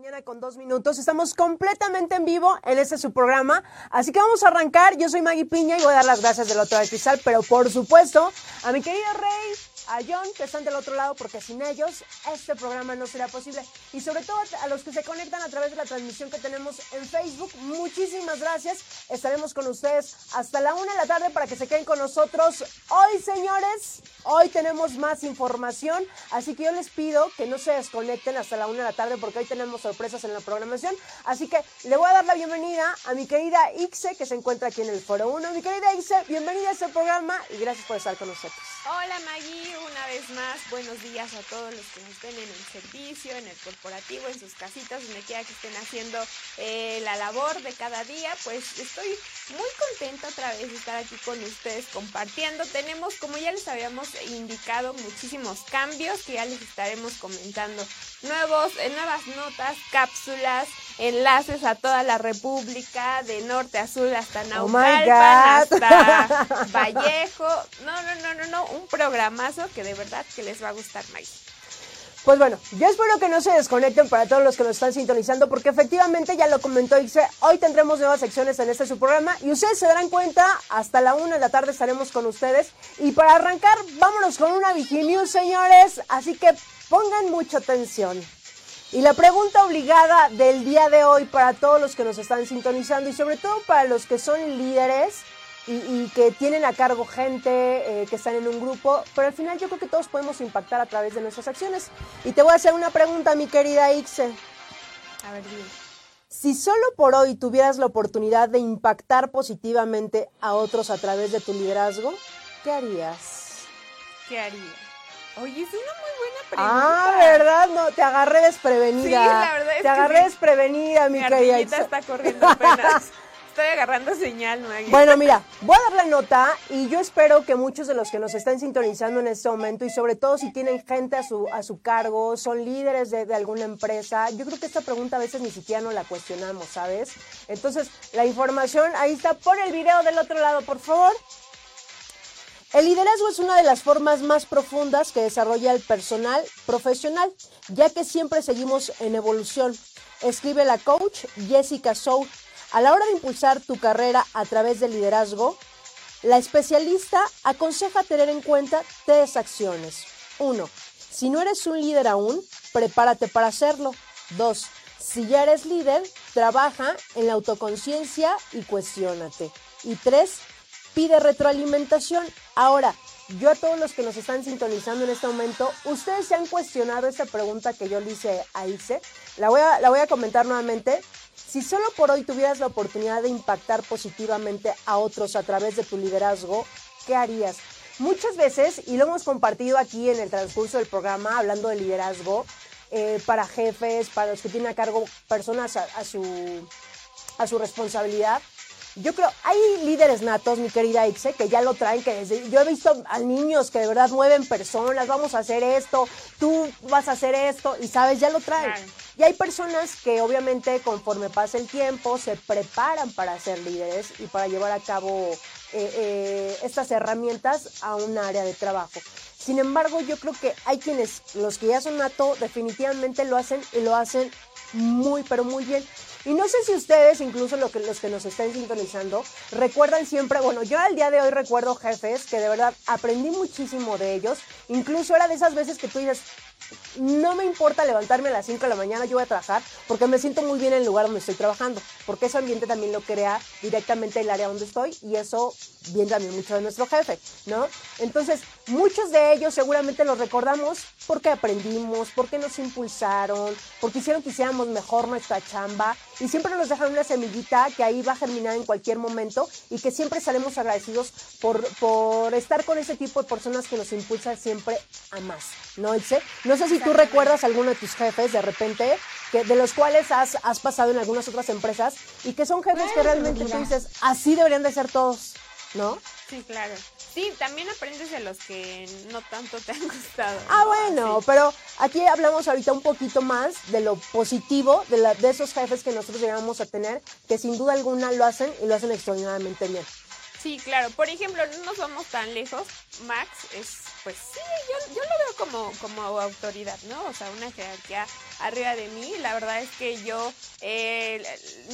mañana con dos minutos. Estamos completamente en vivo en este su programa. Así que vamos a arrancar. Yo soy Maggie Piña y voy a dar las gracias del otro lado del cristal, pero por supuesto a mi querido Rey, a John, que están del otro lado, porque sin ellos este programa no será posible. Y sobre todo a los que se conectan a través de la transmisión que tenemos en Facebook, muchísimas gracias. Estaremos con ustedes hasta la una de la tarde para que se queden con nosotros. Hoy, señores, hoy tenemos más información, así que yo les pido que no se desconecten hasta la una de la tarde porque hoy tenemos sorpresas en la programación. Así que le voy a dar la bienvenida a mi querida Ixe, que se encuentra aquí en el Foro 1. Mi querida Ixe, bienvenida a este programa y gracias por estar con nosotros. Hola Maggie, una vez más, buenos días a todos los que nos ven en el servicio, en el corporativo, en sus casitas, donde quiera que estén haciendo eh, la labor de cada día. Pues estoy muy contenta otra vez de estar aquí con ustedes compartiendo. Tenemos, como ya les habíamos indicado, muchísimos cambios que ya les estaremos comentando. Nuevos, eh, nuevas notas, cápsulas, enlaces a toda la República, de norte a sur hasta oh Naucalpan, hasta Vallejo. No, no, no, no, no, un programazo que de verdad que les va a gustar más. Pues bueno, yo espero que no se desconecten para todos los que nos están sintonizando, porque efectivamente ya lo comentó Ixe, hoy tendremos nuevas secciones en este su programa y ustedes se darán cuenta, hasta la una de la tarde estaremos con ustedes. Y para arrancar, vámonos con una Viginews, señores, así que pongan mucha atención. Y la pregunta obligada del día de hoy para todos los que nos están sintonizando y sobre todo para los que son líderes, y, que tienen a cargo gente, eh, que están en un grupo, pero al final yo creo que todos podemos impactar a través de nuestras acciones. Y te voy a hacer una pregunta, mi querida Ixe. A ver, dime. Si solo por hoy tuvieras la oportunidad de impactar positivamente a otros a través de tu liderazgo, ¿qué harías? ¿Qué haría? Oye, es una muy buena pregunta. Ah, ¿verdad? No, te agarré desprevenida. Sí, la verdad es Te agarré desprevenida, mi, mi querida. está corriendo apenas. Estoy agarrando señal, Maggie. Bueno, mira, voy a dar la nota y yo espero que muchos de los que nos están sintonizando en este momento y sobre todo si tienen gente a su, a su cargo, son líderes de, de alguna empresa, yo creo que esta pregunta a veces ni siquiera no la cuestionamos, ¿sabes? Entonces, la información ahí está. Pon el video del otro lado, por favor. El liderazgo es una de las formas más profundas que desarrolla el personal profesional, ya que siempre seguimos en evolución. Escribe la coach Jessica Soul a la hora de impulsar tu carrera a través del liderazgo, la especialista aconseja tener en cuenta tres acciones. 1. Si no eres un líder aún, prepárate para hacerlo. 2. Si ya eres líder, trabaja en la autoconciencia y cuestiónate. Y 3. Pide retroalimentación. Ahora, yo a todos los que nos están sintonizando en este momento, ustedes se han cuestionado esta pregunta que yo le hice a Ice. La voy a, la voy a comentar nuevamente. Si solo por hoy tuvieras la oportunidad de impactar positivamente a otros a través de tu liderazgo, ¿qué harías? Muchas veces, y lo hemos compartido aquí en el transcurso del programa, hablando de liderazgo, eh, para jefes, para los que tienen a cargo personas a, su, a su responsabilidad, yo creo, hay líderes natos, mi querida Ixe, que ya lo traen, que desde, yo he visto a niños que de verdad mueven personas, vamos a hacer esto, tú vas a hacer esto, y sabes, ya lo traen. Y hay personas que obviamente conforme pasa el tiempo se preparan para ser líderes y para llevar a cabo eh, eh, estas herramientas a un área de trabajo. Sin embargo, yo creo que hay quienes, los que ya son nato, definitivamente lo hacen y lo hacen muy, pero muy bien. Y no sé si ustedes, incluso los que, los que nos estén sintonizando, recuerdan siempre, bueno, yo al día de hoy recuerdo jefes que de verdad aprendí muchísimo de ellos. Incluso era de esas veces que tú dices, no me importa levantarme a las 5 de la mañana, yo voy a trabajar porque me siento muy bien en el lugar donde estoy trabajando, porque ese ambiente también lo crea directamente el área donde estoy y eso viene también mucho de nuestro jefe, ¿no? Entonces, muchos de ellos seguramente los recordamos porque aprendimos, porque nos impulsaron, porque hicieron que hiciéramos mejor nuestra chamba y siempre nos dejan una semillita que ahí va a germinar en cualquier momento y que siempre estaremos agradecidos por, por estar con ese tipo de personas que nos impulsan siempre a más, ¿no, Ilse? No sé si tú recuerdas a alguno de tus jefes de repente que, de los cuales has, has pasado en algunas otras empresas y que son jefes que realmente tú dices, así deberían de ser todos, ¿no? Sí, claro. Sí, también aprendes de los que no tanto te han gustado. Ah, bueno, pero aquí hablamos ahorita un poquito más de lo positivo de, la, de esos jefes que nosotros llegamos a tener, que sin duda alguna lo hacen y lo hacen extraordinariamente bien. Sí, claro. Por ejemplo, no nos vamos tan lejos. Max es, pues sí, yo, yo lo veo como, como autoridad, ¿no? O sea, una jerarquía arriba de mí. La verdad es que yo, eh,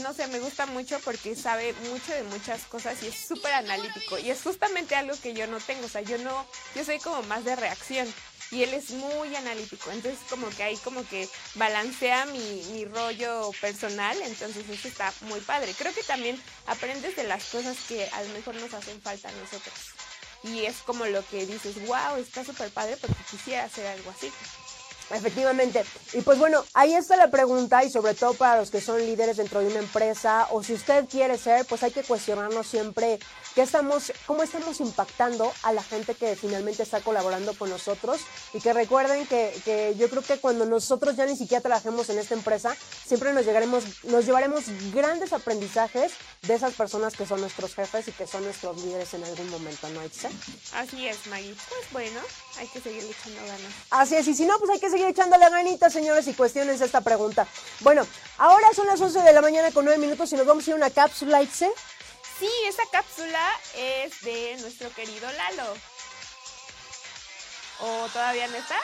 no sé, me gusta mucho porque sabe mucho de muchas cosas y es súper analítico. Y es justamente algo que yo no tengo. O sea, yo no, yo soy como más de reacción y él es muy analítico, entonces como que ahí como que balancea mi, mi, rollo personal, entonces eso está muy padre. Creo que también aprendes de las cosas que a lo mejor nos hacen falta a nosotros. Y es como lo que dices, wow, está súper padre porque quisiera hacer algo así. Efectivamente. Y pues bueno, ahí está la pregunta y sobre todo para los que son líderes dentro de una empresa o si usted quiere ser, pues hay que cuestionarnos siempre qué estamos, cómo estamos impactando a la gente que finalmente está colaborando con nosotros y que recuerden que, que yo creo que cuando nosotros ya ni siquiera trabajemos en esta empresa, siempre nos llegaremos, nos llevaremos grandes aprendizajes de esas personas que son nuestros jefes y que son nuestros líderes en algún momento, ¿no, Itza? Así es, Maggie. Pues bueno, hay que seguir echando ganas. Así es, y si no, pues hay que seguir echándole ganitas, señores, y cuestiones esta pregunta. Bueno, ahora son las 11 de la mañana con 9 minutos y nos vamos a ir a una cápsula, Itze. Sí, esa cápsula es de nuestro querido Lalo. ¿O todavía no está?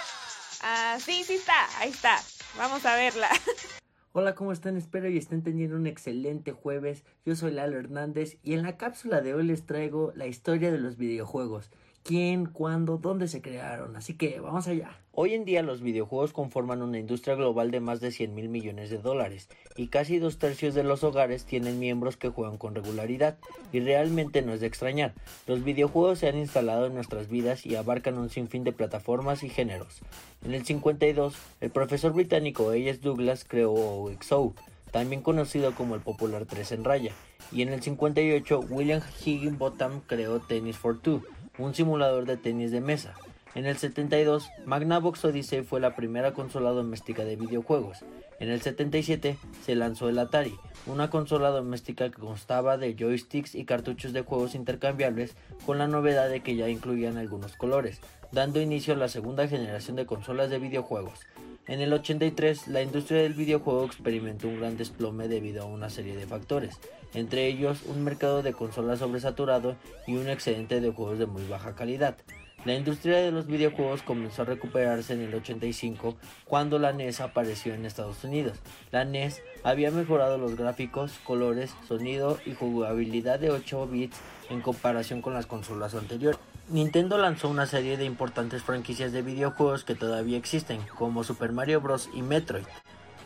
Ah, sí, sí está, ahí está. Vamos a verla. Hola, ¿cómo están? Espero y estén teniendo un excelente jueves. Yo soy Lalo Hernández y en la cápsula de hoy les traigo la historia de los videojuegos quién, cuándo, dónde se crearon. Así que vamos allá. Hoy en día los videojuegos conforman una industria global de más de 100 mil millones de dólares y casi dos tercios de los hogares tienen miembros que juegan con regularidad y realmente no es de extrañar. Los videojuegos se han instalado en nuestras vidas y abarcan un sinfín de plataformas y géneros. En el 52, el profesor británico A.S. Douglas creó OXO, también conocido como el popular 3 en raya, y en el 58 William Higginbotham creó Tennis for Two un simulador de tenis de mesa. En el 72, Magnavox Odyssey fue la primera consola doméstica de videojuegos. En el 77 se lanzó el Atari, una consola doméstica que constaba de joysticks y cartuchos de juegos intercambiables con la novedad de que ya incluían algunos colores, dando inicio a la segunda generación de consolas de videojuegos. En el 83, la industria del videojuego experimentó un gran desplome debido a una serie de factores, entre ellos un mercado de consolas sobresaturado y un excedente de juegos de muy baja calidad. La industria de los videojuegos comenzó a recuperarse en el 85 cuando la NES apareció en Estados Unidos. La NES había mejorado los gráficos, colores, sonido y jugabilidad de 8 bits en comparación con las consolas anteriores. Nintendo lanzó una serie de importantes franquicias de videojuegos que todavía existen, como Super Mario Bros. y Metroid.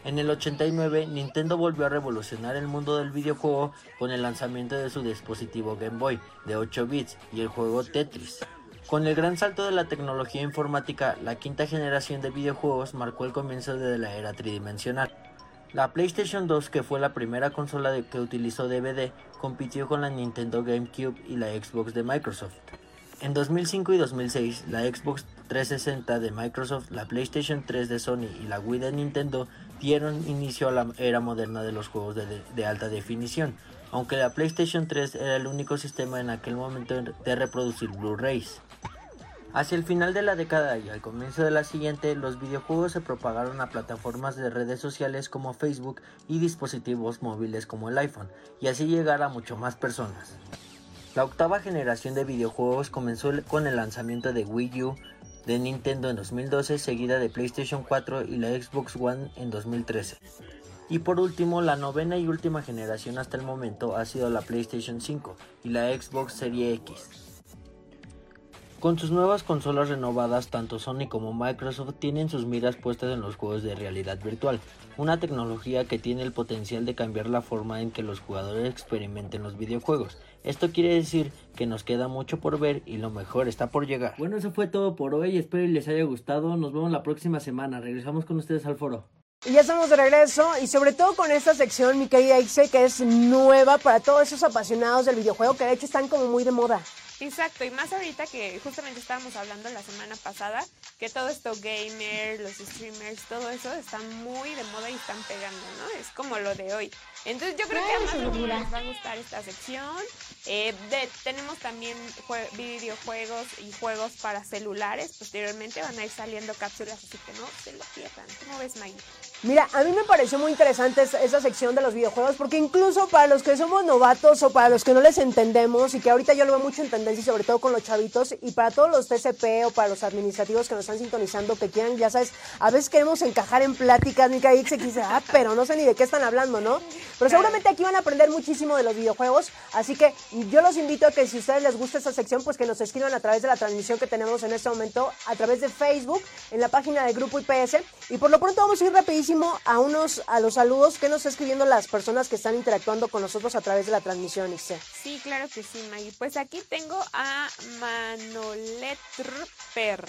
En el 89, Nintendo volvió a revolucionar el mundo del videojuego con el lanzamiento de su dispositivo Game Boy de 8 bits y el juego Tetris. Con el gran salto de la tecnología informática, la quinta generación de videojuegos marcó el comienzo de la era tridimensional. La PlayStation 2, que fue la primera consola que utilizó DVD, compitió con la Nintendo GameCube y la Xbox de Microsoft. En 2005 y 2006, la Xbox 360 de Microsoft, la PlayStation 3 de Sony y la Wii de Nintendo dieron inicio a la era moderna de los juegos de, alta definición, aunque la PlayStation 3 era el único sistema en aquel momento de reproducir Blu-rays. Hacia el final de la década y al comienzo de la siguiente, los videojuegos se propagaron a plataformas de redes sociales como Facebook y dispositivos móviles como el iPhone, y así llegar a mucho más personas. La octava generación de videojuegos comenzó con el lanzamiento de Wii U de Nintendo en 2012, seguida de PlayStation 4 y la Xbox One en 2013. Y por último, la novena y última generación hasta el momento ha sido la PlayStation 5 y la Xbox Series X. Con sus nuevas consolas renovadas, tanto Sony como Microsoft tienen sus miras puestas en los juegos de realidad virtual, una tecnología que tiene el potencial de cambiar la forma en que los jugadores experimenten los videojuegos. Esto quiere decir que nos queda mucho por ver y lo mejor está por llegar. Bueno, eso fue todo por hoy, espero y les haya gustado. Nos vemos la próxima semana. Regresamos con ustedes al foro. Y ya estamos de regreso y sobre todo con esta sección, mi querida Ixe, que es nueva para todos esos apasionados del videojuego que de hecho están como muy de moda. Exacto, y más ahorita que justamente estábamos hablando la semana pasada, que todo esto gamer, los streamers, todo eso está muy de moda y están pegando, ¿no? Es como lo de hoy. Entonces yo creo que a más les va a gustar esta sección. Eh, de- tenemos también jue- videojuegos y juegos para celulares. Posteriormente van a ir saliendo cápsulas, así que no se lo pierdan. ¿Cómo ves, Maggie? Mira, a mí me pareció muy interesante esa, sección de los videojuegos porque incluso para los que somos novatos o para los que no les entendemos y que ahorita yo lo veo mucho en tendencia sobre todo con los chavitos y para todos los TCP o para los administrativos que nos están sintonizando que quieran, ya sabes, a veces queremos encajar en pláticas, Mica X dice, ah, pero no sé ni de qué están hablando, ¿no? Pero seguramente aquí van a aprender muchísimo de los videojuegos, así que yo los invito a que si a ustedes les gusta esta sección, pues que nos escriban a través de la transmisión que tenemos en este momento, a través de Facebook, en la página de Grupo IPS. Y por lo pronto vamos a ir rapidísimo a unos a los saludos que nos está escribiendo las personas que están interactuando con nosotros a través de la transmisión, Ixe. Sí, claro que sí, Maggie. Pues aquí tengo a Manolet Per.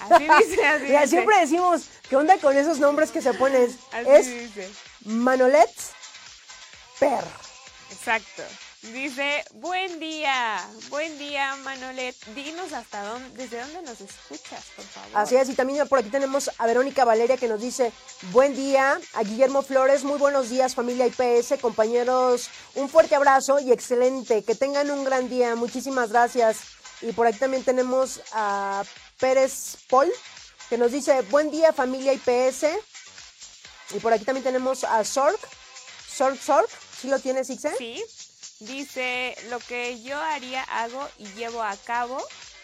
Así dice, así Mira, dice. siempre decimos, ¿qué onda con esos nombres que se ponen? Así es dice. Manolet Per. Exacto. Dice, buen día, buen día Manolet. Dinos hasta dónde, desde dónde nos escuchas, por favor. Así es, y también por aquí tenemos a Verónica Valeria que nos dice, buen día, a Guillermo Flores, muy buenos días familia IPS, compañeros, un fuerte abrazo y excelente, que tengan un gran día, muchísimas gracias. Y por aquí también tenemos a Pérez Paul que nos dice, buen día familia IPS. Y por aquí también tenemos a Sorg, Sorg Sorg, ¿sí lo tienes, Ixe? Sí. Dice, lo que yo haría, hago y llevo a cabo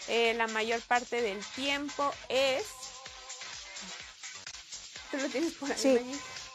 eh, la mayor parte del tiempo es... ¿Tú lo tienes por ahí, Sí.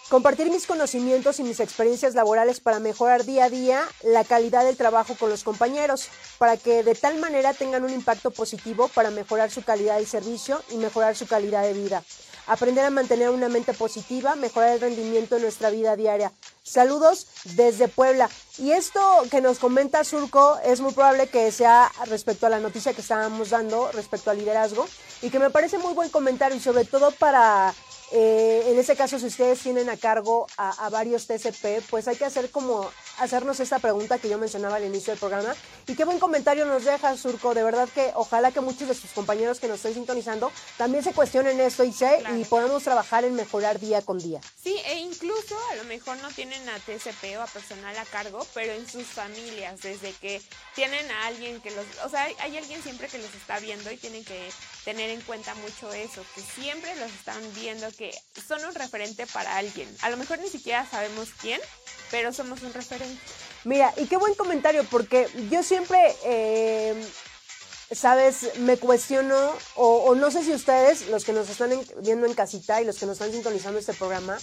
Compartir mis conocimientos y mis experiencias laborales para mejorar día a día la calidad del trabajo con los compañeros, para que de tal manera tengan un impacto positivo para mejorar su calidad del servicio y mejorar su calidad de vida. Aprender a mantener una mente positiva, mejorar el rendimiento en nuestra vida diaria. Saludos desde Puebla. Y esto que nos comenta Surco es muy probable que sea respecto a la noticia que estábamos dando respecto al liderazgo y que me parece muy buen comentario y sobre todo para eh, en ese caso, si ustedes tienen a cargo a, a varios TCP, pues hay que hacer como hacernos esta pregunta que yo mencionaba al inicio del programa. Y qué buen comentario nos deja, Surco. De verdad que ojalá que muchos de sus compañeros que nos estén sintonizando también se cuestionen esto y, sé, Claro. y podamos trabajar en mejorar día con día. Sí, e incluso a lo mejor no tienen a TCP o a personal a cargo, pero en sus familias, desde que tienen a alguien que los, o sea, hay alguien siempre que los está viendo y tienen que tener en cuenta mucho eso, que siempre los están viendo, que son un referente para alguien. A lo mejor ni siquiera sabemos quién, pero somos un referente. Mira, y qué buen comentario, porque yo siempre, eh, sabes, me cuestiono, o, o no sé si ustedes, los que nos están en- viendo en casita y los que nos están sintonizando este programa,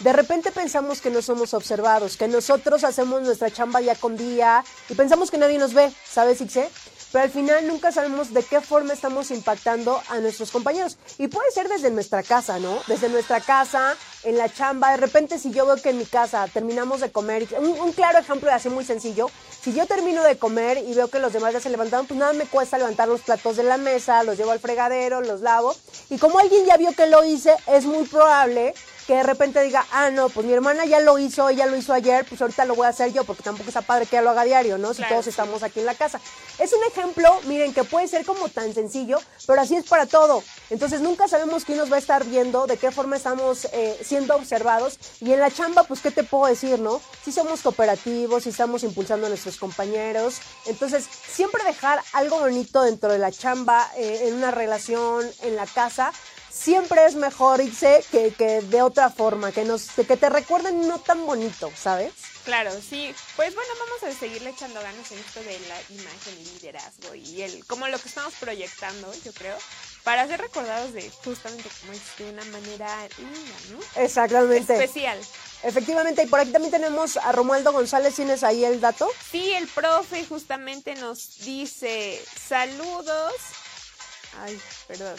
de repente pensamos que no somos observados, que nosotros hacemos nuestra chamba día con día y pensamos que nadie nos ve, ¿sabes, Ixe? Pero al final nunca sabemos de qué forma estamos impactando a nuestros compañeros. Y puede ser desde nuestra casa, ¿no? Desde nuestra casa, en la chamba. De repente, si yo veo que en mi casa terminamos de comer, un claro ejemplo de así muy sencillo, si yo termino de comer y veo que los demás ya se levantaron, pues nada me cuesta levantar los platos de la mesa, los llevo al fregadero, los lavo. Y como alguien ya vio que lo hice, es muy probable que de repente diga, ah, no, pues mi hermana ya lo hizo, ella lo hizo ayer, pues ahorita lo voy a hacer yo, porque tampoco está padre que ella lo haga diario, ¿no? Si Claro, todos sí. estamos aquí en la casa. Es un ejemplo, miren, que puede ser como tan sencillo, pero así es para todo. Entonces nunca sabemos quién nos va a estar viendo, de qué forma estamos eh, siendo observados. Y en la chamba, pues, ¿qué te puedo decir, no? Si somos cooperativos, si estamos impulsando a nuestros compañeros. Entonces, siempre dejar algo bonito dentro de la chamba, eh, en una relación, en la casa, siempre es mejor irse que, que de otra forma, que, nos, que te recuerden no tan bonito, ¿sabes? Claro, sí. Pues bueno, vamos a seguirle echando ganas en esto de la imagen y liderazgo y el como lo que estamos proyectando, yo creo, para ser recordados de justamente como es de una manera linda, ¿no? Exactamente. Especial. Efectivamente, y por aquí también tenemos a Romualdo González, ¿tienes ahí el dato? Sí, el profe justamente nos dice saludos. Ay, perdón.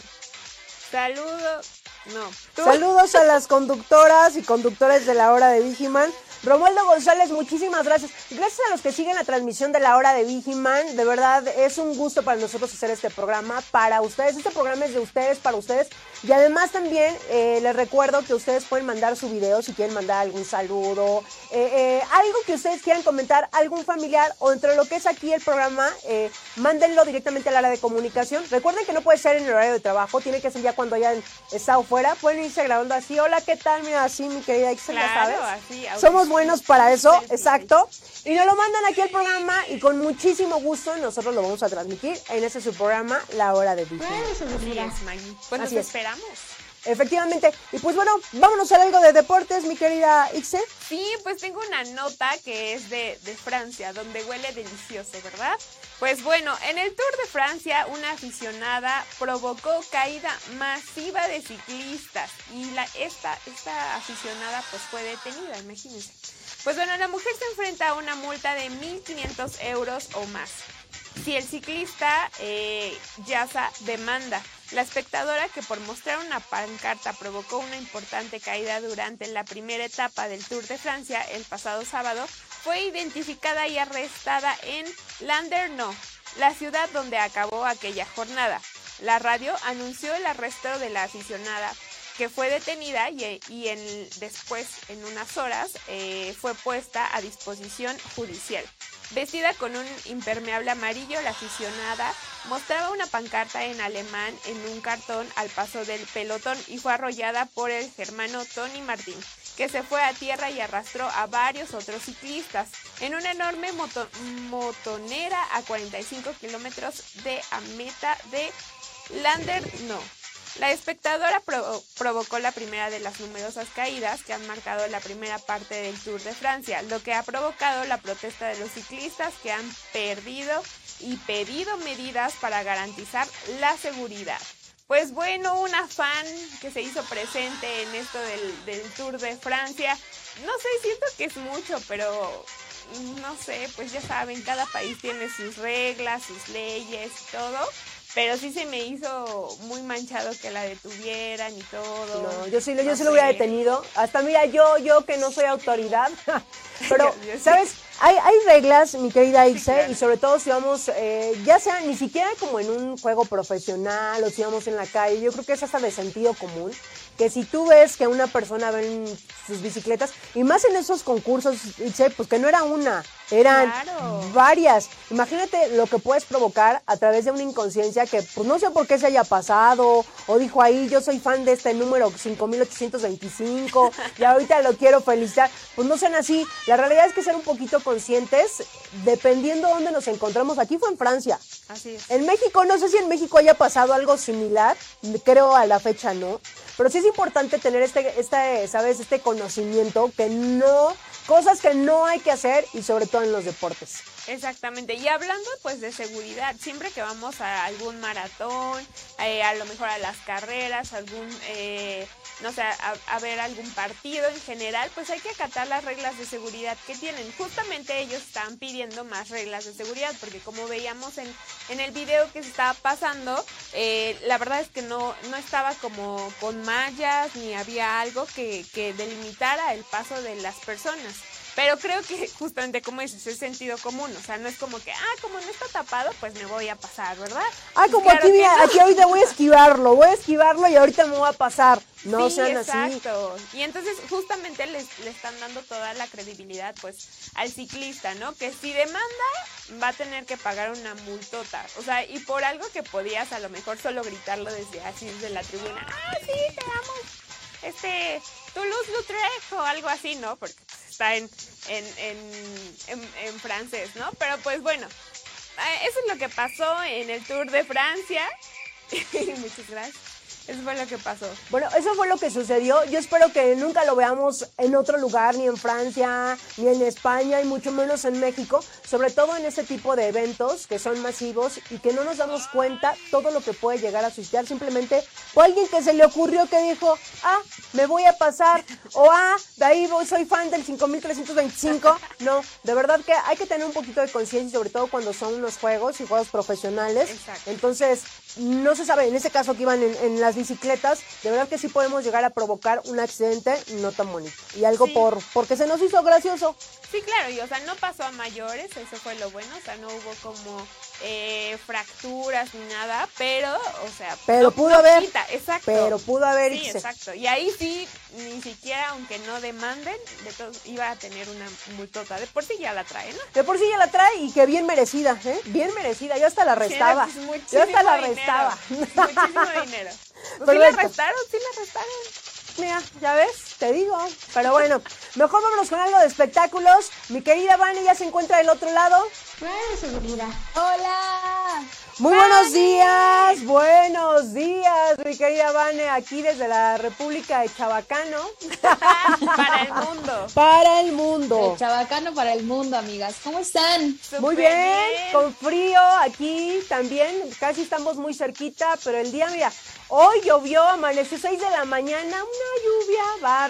Saludos. No. Saludos a las conductoras y conductores de la hora de Vigiman. Romualdo González, muchísimas gracias. Gracias a los que siguen la transmisión de la hora de Vigiman. De verdad, es un gusto para nosotros hacer este programa para ustedes. Este programa es de ustedes, para ustedes. Y además también eh, les recuerdo que ustedes pueden mandar su video si quieren mandar algún saludo, eh, eh, algo que ustedes quieran comentar, algún familiar o entre lo que es aquí el programa, mándenlo directamente al área de comunicación. Recuerden que no puede ser en el horario de trabajo, tiene que ser ya cuando hayan estado fuera. Pueden irse grabando así. Hola, ¿qué tal? Mira, así, mi querida Ixel, ya sabes. Somos buenos para eso, exacto. Y nos lo mandan aquí al programa y con muchísimo gusto nosotros lo vamos a transmitir en ese su programa, La Hora de Vigiman. Pues nos esperamos. Efectivamente. Y pues bueno, vámonos a algo de deportes, mi querida Ixe. Sí, pues tengo una nota que es de, de, Francia, donde huele delicioso, ¿verdad? Pues bueno, en el Tour de Francia, una aficionada provocó caída masiva de ciclistas y la, esta, esta aficionada pues fue detenida, imagínense. Pues bueno, la mujer se enfrenta a una multa de 1.500 euros o más si el ciclista eh, Yasa demanda. La espectadora que por mostrar una pancarta provocó una importante caída durante la primera etapa del Tour de Francia el pasado sábado fue identificada y arrestada en Landerneau, la ciudad donde acabó aquella jornada. La radio anunció el arresto de la aficionada que fue detenida y, después, en unas horas, eh, fue puesta a disposición judicial. Vestida con un impermeable amarillo, la aficionada mostraba una pancarta en alemán en un cartón al paso del pelotón y fue arrollada por el germano Tony Martín, que se fue a tierra y arrastró a varios otros ciclistas en una enorme motonera a 45 kilómetros de a meta de Lander no. La espectadora provocó la primera de las numerosas caídas que han marcado la primera parte del Tour de Francia, lo que ha provocado la protesta de los ciclistas que han perdido y pedido medidas para garantizar la seguridad. Pues bueno, una fan que se hizo presente en esto del, del Tour de Francia, no sé, siento que es mucho, pero no sé, pues ya saben, cada país tiene sus reglas, sus leyes todo pero sí se me hizo muy manchado que la detuvieran y todo. No, yo sí, yo sí lo hubiera detenido. Hasta mira, yo, yo que no soy autoridad, pero, ¿sabes? Hay, hay reglas, mi querida Ixe, y sobre todo si vamos, eh, ya sea ni siquiera como en un juego profesional o si vamos en la calle, yo creo que es hasta de sentido común que si tú ves que una persona ven sus bicicletas, y más en esos concursos, pues que no era una, eran varias. Imagínate lo que puedes provocar a través de una inconsciencia que pues no sé por qué se haya pasado, o dijo ahí, yo soy fan de este número 5825, y ahorita lo quiero felicitar. Pues no sean así. La realidad es que ser un poquito conscientes, dependiendo de dónde nos encontramos. Aquí fue en Francia. Así es. En México, no sé si en México haya pasado algo similar, creo a la fecha no. Pero sí es importante tener este, este, ¿sabes? Este conocimiento que no, cosas que no hay que hacer y sobre todo en los deportes. Exactamente. Y hablando pues de seguridad, siempre que vamos a algún maratón, eh, a lo mejor a las carreras, algún, eh, no sé, a, ver algún partido en general, pues hay que acatar las reglas de seguridad que tienen. Justamente ellos están pidiendo más reglas de seguridad, porque como veíamos en, en el video que se estaba pasando, eh, la verdad es que no, no estaba como con mallas ni había algo que, que delimitara el paso de las personas. Pero creo que justamente como dices, es sentido común, o sea, no es como que, ah, como no está tapado, pues me voy a pasar, ¿verdad? Ah, como aquí, mira, aquí ahorita voy a esquivarlo, voy a esquivarlo y ahorita me voy a pasar. No sean exacto. Y entonces justamente le están dando toda la credibilidad pues al ciclista, ¿no? Que si demanda va a tener que pagar una multota. O sea, y por algo que podías a lo mejor solo gritarlo desde así desde la tribuna. Ah, sí, te damos este Toulouse-Lautrec o algo así, ¿no? Porque está en, en, francés, ¿no? Pero pues bueno, eh, eso es lo que pasó en el Tour de Francia. Muchas gracias. Eso fue lo que pasó. Bueno, eso fue lo que sucedió. Yo espero que nunca lo veamos en otro lugar, ni en Francia, ni en España, y mucho menos en México. Sobre todo en este tipo de eventos que son masivos y que no nos damos cuenta todo lo que puede llegar a suscitar simplemente o alguien que se le ocurrió que dijo, ah, me voy a pasar, o ah, de ahí voy, soy fan del 5325. No, de verdad que hay que tener un poquito de conciencia, sobre todo cuando son unos juegos y juegos profesionales. Entonces, no se sabe, en ese caso que iban en, en las bicicletas, de verdad que sí podemos llegar a provocar un accidente no tan bonito. Y algo Sí. por porque se nos hizo gracioso. Sí, claro, y o sea, no pasó a mayores, eso fue lo bueno, o sea, no hubo como eh, fracturas ni nada, pero, o sea, Pero no- pudo no haber, quita, exacto. Pero pudo haber Sí, Ixe. exacto. Y ahí sí, ni siquiera, aunque no demanden, de todos, iba a tener una multota. De por sí ya la trae, ¿no? De por sí ya la trae y que bien merecida, ¿eh? Bien merecida, yo hasta la restaba. Sí, pues, Yo hasta la restaba. Muchísimo dinero. Pues sí la restaron, sí la restaron. Mira, ya ves, te digo. Pero bueno, mejor vámonos con algo de espectáculos. Mi querida Vani ya se encuentra del otro lado. Hola. Muy buenos días, buenos días, mi querida Vane, aquí desde la República de Chabacano Para el mundo. para el mundo. El chabacano para el mundo, amigas. ¿Cómo están? Muy bien, con frío aquí también, casi estamos muy cerquita, pero el día, mira, hoy llovió, amaneció 6 de la mañana, una lluvia bárbara.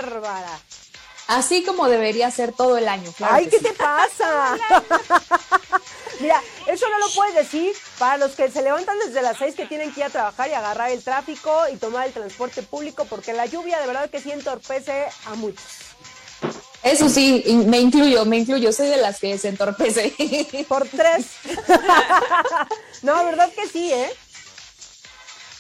Así como debería ser todo el año. claro Ay, ¿qué sí. te pasa? Mira, eso no lo puedes decir para los que se levantan desde las 6 que tienen que ir a trabajar y agarrar el tráfico y tomar el transporte público, porque la lluvia de verdad que sí entorpece a muchos. Eso sí, me incluyo, me incluyo. Soy de las que se entorpece. Por tres. no, verdad que sí, ¿eh?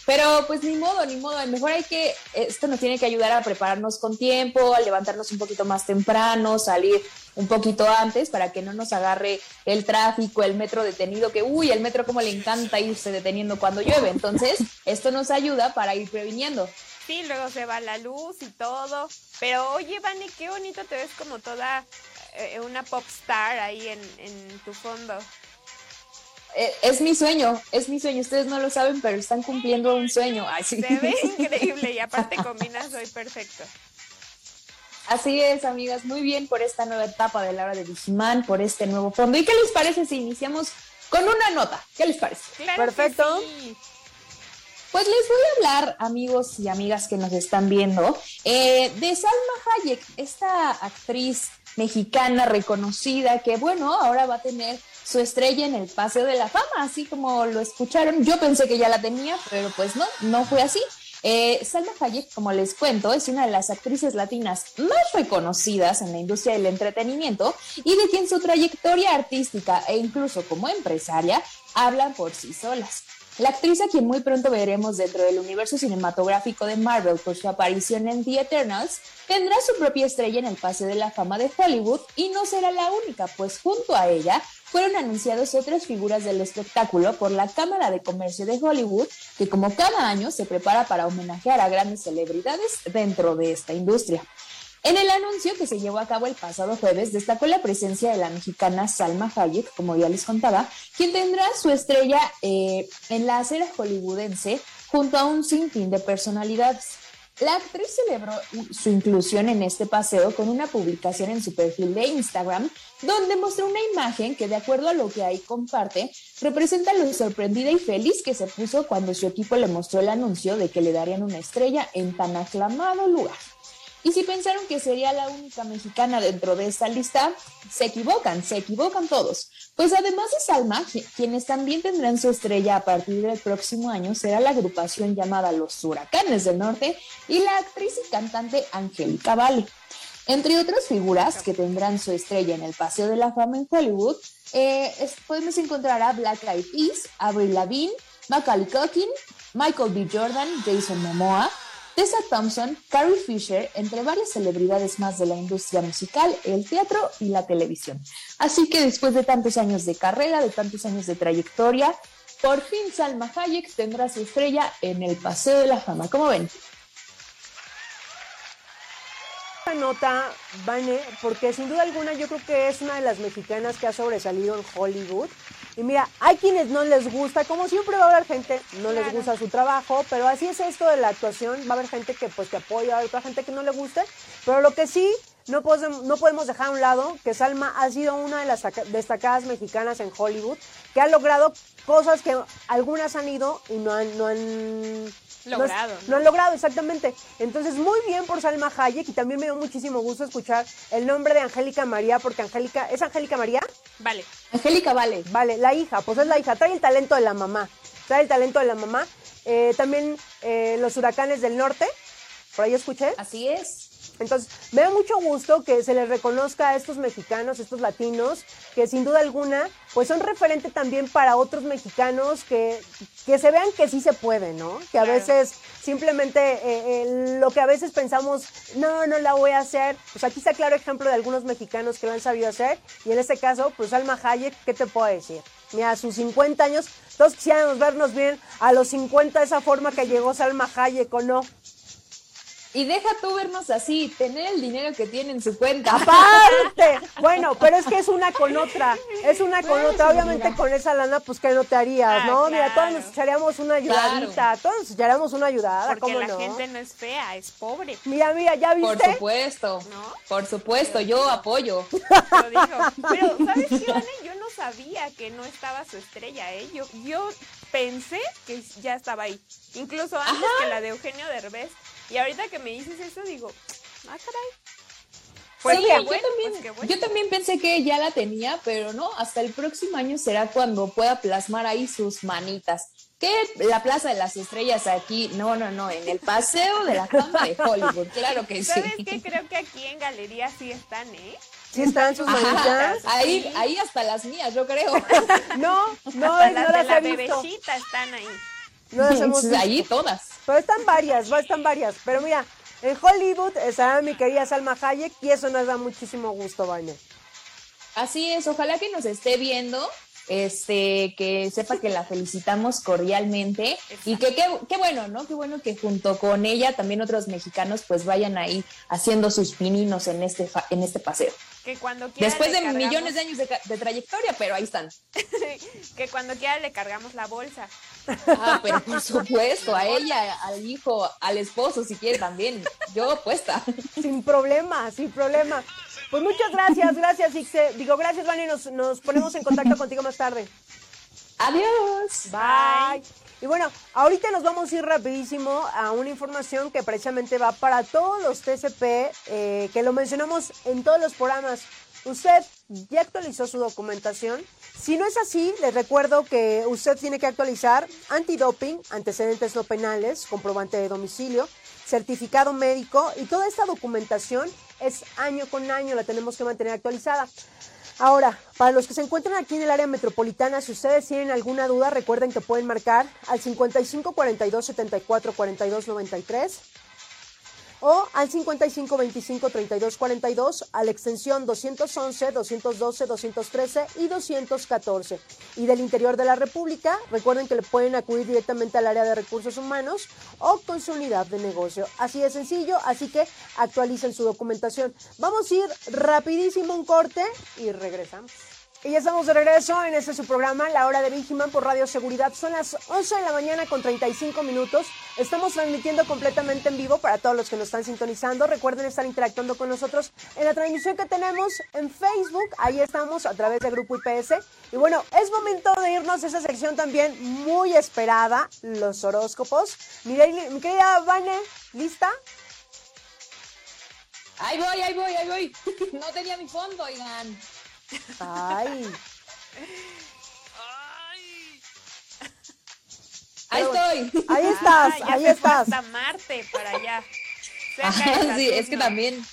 Pero pues ni modo, ni modo. Mejor hay que, esto nos tiene que ayudar a prepararnos con tiempo, a levantarnos un poquito más temprano, salir un poquito antes para que no nos agarre el tráfico, el metro detenido, que uy, el metro como le encanta irse deteniendo cuando llueve. Entonces, esto nos ayuda para ir previniendo. Sí, luego se va la luz y todo. Pero oye, Vani, qué bonito te ves como toda eh, una pop star ahí en, en tu fondo. Eh, Es mi sueño, es mi sueño. Ustedes no lo saben, pero están cumpliendo un sueño. Ay, sí. Se ve increíble y aparte combinas hoy perfecto. Así es, amigas. Muy bien por esta nueva etapa de la hora de Digimon, por este nuevo fondo. ¿Y qué les parece si iniciamos con una nota? ¿Qué les parece? Claro que Perfecto. sí. Pues les voy a hablar, amigos y amigas que nos están viendo, eh, de Salma Hayek, esta actriz mexicana reconocida que, bueno, ahora va a tener su estrella en el Paseo de la Fama, así como lo escucharon. Yo pensé que ya la tenía, pero pues no, no fue así. Eh, Salma Hayek, como les cuento, es una de las actrices latinas más reconocidas en la industria del entretenimiento y de quien su trayectoria artística e incluso como empresaria hablan por sí solas. La actriz a quien muy pronto veremos dentro del universo cinematográfico de Marvel por su aparición en The Eternals, tendrá su propia estrella en el Paseo de la Fama de Hollywood y no será la única, pues junto a ella fueron anunciadas otras figuras del espectáculo por la Cámara de Comercio de Hollywood, que como cada año se prepara para homenajear a grandes celebridades dentro de esta industria. En el anuncio que se llevó a cabo el pasado jueves destacó la presencia de la mexicana Salma Hayek, como ya les contaba, quien tendrá su estrella eh, en la acera hollywoodense junto a un sinfín de personalidades. La actriz celebró su inclusión en este paseo con una publicación en su perfil de Instagram, donde mostró una imagen que, de acuerdo a lo que ahí comparte, representa lo sorprendida y feliz que se puso cuando su equipo le mostró el anuncio de que le darían una estrella en tan aclamado lugar. Y si pensaron que sería la única mexicana dentro de esta lista, se equivocan, se equivocan todos. Pues además de Salma, qui- quienes también tendrán su estrella a partir del próximo año será la agrupación llamada Los Huracanes del Norte y la actriz y cantante Angélica Vale. Entre otras figuras que tendrán su estrella en el Paseo de la Fama en Hollywood, eh, podemos encontrar a Black Eyed Peas, Avril Lavigne, Macaulay Culkin, Michael B. Jordan, Jason Momoa, Tessa Thompson, Carrie Fisher, entre varias celebridades más de la industria musical, el teatro y la televisión. Así que después de tantos años de carrera, de tantos años de trayectoria, por fin Salma Hayek tendrá su estrella en el Paseo de la Fama. ¿Cómo ven? Esta nota, Vane, porque sin duda alguna yo creo que es una de las mexicanas que ha sobresalido en Hollywood. Y mira, hay quienes no les gusta, como siempre va a haber gente, no les gusta su trabajo, pero así es esto de la actuación, va a haber gente que pues que apoya, haber otra gente que no le guste, pero lo que sí no podemos, no podemos dejar a un lado que Salma ha sido una de las destacadas mexicanas en Hollywood, que ha logrado cosas que algunas han ido y no han, no han Logrado, No, ¿no? han logrado, exactamente. Entonces, muy bien por Salma Hayek y también me dio muchísimo gusto escuchar el nombre de Angélica María, porque Angélica, ¿es Angélica María? Vale. Angélica Vale. Vale, la hija, pues es la hija, trae el talento de la mamá, trae el talento de la mamá. eh, también eh, los huracanes del norte, por ahí escuché. Así es. Entonces, me da mucho gusto que se les reconozca a estos mexicanos, estos latinos, que sin duda alguna, pues son referente también para otros mexicanos que, que se vean que sí se puede, ¿no? Que a Claro. veces simplemente eh, eh, lo que a veces pensamos, no, no la voy a hacer, pues aquí está claro ejemplo de algunos mexicanos que lo han sabido hacer, y en este caso, pues Alma Hayek, ¿qué te puedo decir? Mira, a sus 50 años, todos quisiéramos vernos bien a los 50 de esa forma que llegó Salma Hayek, ¿o no? Y deja tú vernos así, tener el dinero que tiene en su cuenta. Aparte, bueno, pero es que es una con otra, es una con otra. Obviamente con esa lana, pues que no te harías, Ah, ¿no? Mira, todos claro. nos echaríamos una ayudadita, todos nos echaríamos una ayudada, Porque ¿cómo la no? gente no es fea, es pobre. Mira, mira, ¿ya Por viste? supuesto. ¿No? Por supuesto, yo apoyo. Lo digo. Pero, ¿sabes qué, Vane? Yo no sabía que no estaba su estrella, ¿eh? Yo, yo pensé que ya estaba ahí. Incluso antes que la de Eugenio Derbez. Y ahorita que me dices eso, digo, ah, caray. Pues sí, qué yo, bueno, también, pues qué bueno. yo también pensé que ya la tenía, pero no, hasta el próximo año será cuando pueda plasmar ahí sus manitas. Que la Plaza de las Estrellas aquí, no, no, no, en el Paseo de la Fama de Hollywood, claro que sí. ¿Sabes qué? Creo que aquí en Galería sí están, ¿eh? Sí están sus Ajá, manitas. ahí, ahí hasta las mías, yo creo. No, no, Hasta no las de las la he visto. bebecita están ahí. No las hemos visto. ahí todas. Pero están varias, va, están varias. Pero mira, en Hollywood estará mi querida Salma Hayek y eso nos da muchísimo gusto, Vane. Así es, ojalá que nos esté viendo, este, que sepa que la felicitamos cordialmente y que qué bueno, ¿no? Qué bueno que junto con ella también otros mexicanos pues vayan ahí haciendo sus pininos en este en este paseo. Que cuando quiera Después de cargamos- millones de años de, trayectoria, pero ahí están. que cuando quiera le cargamos la bolsa. Ah, pero por supuesto, a ella, al hijo, al esposo, si quiere también. Yo puesta. Sin problema, sin problema. Pues muchas gracias, gracias, Ixe. Digo, gracias. Nos, nos ponemos en contacto contigo más tarde. Adiós. Bye. Y bueno, ahorita nos vamos a ir rapidísimo a una información que precisamente va para todos los TCP, eh, que lo mencionamos en todos los programas. Usted ya actualizó su documentación. Si no es así, les recuerdo que usted tiene que actualizar antidoping, antecedentes no penales, comprobante de domicilio, certificado médico y toda esta documentación es año con año, la tenemos que mantener actualizada. Ahora, para los que se encuentran aquí en el área metropolitana, si ustedes tienen alguna duda, recuerden que pueden marcar al 55 42 74 42 93 o al 55 25 32 42 a la extensión 211, 212, 213 y 214. Y del interior de la República, recuerden que le pueden acudir directamente al área de recursos humanos o con su unidad de negocio. Así de sencillo, así que actualicen su documentación. Vamos a ir rapidísimo un corte y regresamos. Y ya estamos de regreso en este su programa, La Hora de Vigiman por Radio Seguridad. Son las 11 de la mañana con 35 minutos. Estamos transmitiendo completamente en vivo para todos los que nos están sintonizando. Recuerden estar interactuando con nosotros en la transmisión que tenemos en Facebook. Ahí estamos a través de Grupo IPS. Y bueno, es momento de irnos a esa sección también muy esperada, los horóscopos. Mi, mi querida Vane, ¿lista? Ahí voy, ahí voy, ahí voy. No tenía mi fondo, oigan. Ay. Ahí estoy. Ahí estás, Ah, ya ahí estás. hasta Marte para allá. Ajá, sí, es que también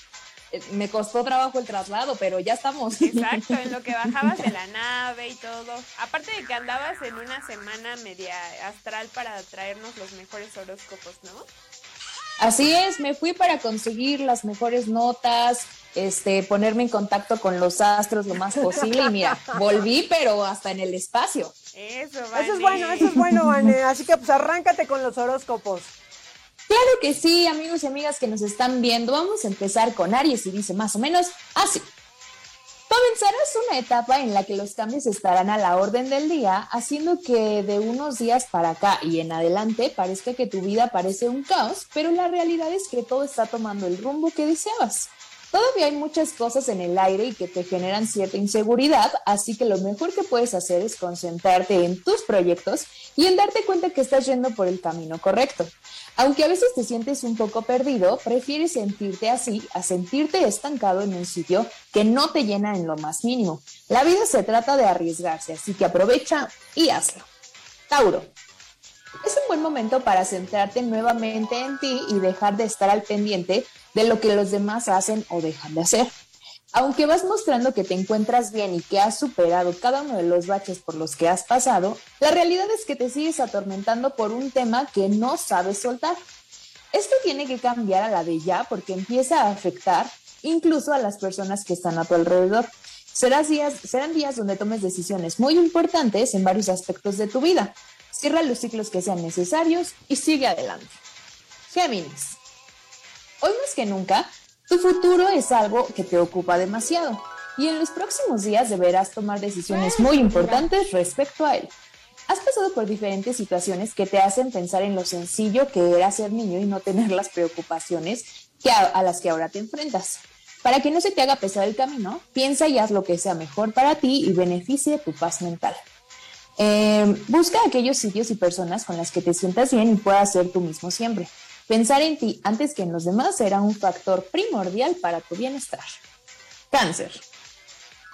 eh, me costó trabajo el traslado, pero ya estamos. Exacto, en lo que bajabas de la nave y todo. Aparte de que andabas en una semana media astral para traernos los mejores horóscopos, ¿no? Así es, me fui para conseguir las mejores notas, este, ponerme en contacto con los astros lo más posible y mira, volví, pero hasta en el espacio. Eso, Eso es bueno, eso es bueno, Vane. Así que pues arráncate con los horóscopos. Claro que sí, amigos y amigas que nos están viendo, vamos a empezar con Aries y dice más o menos así. Comenzarás una etapa en la que los cambios estarán a la orden del día, haciendo que de unos días para acá y en adelante parezca que tu vida parece un caos, pero la realidad es que todo está tomando el rumbo que deseabas. Todavía hay muchas cosas en el aire y que te generan cierta inseguridad, así que lo mejor que puedes hacer es concentrarte en tus proyectos y en darte cuenta que estás yendo por el camino correcto. Aunque a veces te sientes un poco perdido, prefieres sentirte así a sentirte estancado en un sitio que no te llena en lo más mínimo. La vida se trata de arriesgarse, así que aprovecha y hazlo. Tauro. Es un buen momento para centrarte nuevamente en ti y dejar de estar al pendiente de lo que los demás hacen o dejan de hacer. Aunque vas mostrando que te encuentras bien y que has superado cada uno de los baches por los que has pasado, la realidad es que te sigues atormentando por un tema que no sabes soltar. Esto tiene que cambiar a la de ya porque empieza a afectar incluso a las personas que están a tu alrededor. Serán días, serán días donde tomes decisiones muy importantes en varios aspectos de tu vida. Cierra los ciclos que sean necesarios y sigue adelante. Géminis. Hoy más que nunca, tu futuro es algo que te ocupa demasiado y en los próximos días deberás tomar decisiones muy importantes respecto a él. Has pasado por diferentes situaciones que te hacen pensar en lo sencillo que era ser niño y no tener las preocupaciones que a, las que ahora te enfrentas. Para que no se te haga pesar el camino, piensa y haz lo que sea mejor para ti y beneficie tu paz mental. Eh, busca aquellos sitios y personas con las que te sientas bien y puedas ser tú mismo siempre. Pensar en ti antes que en los demás será un factor primordial para tu bienestar. Cáncer.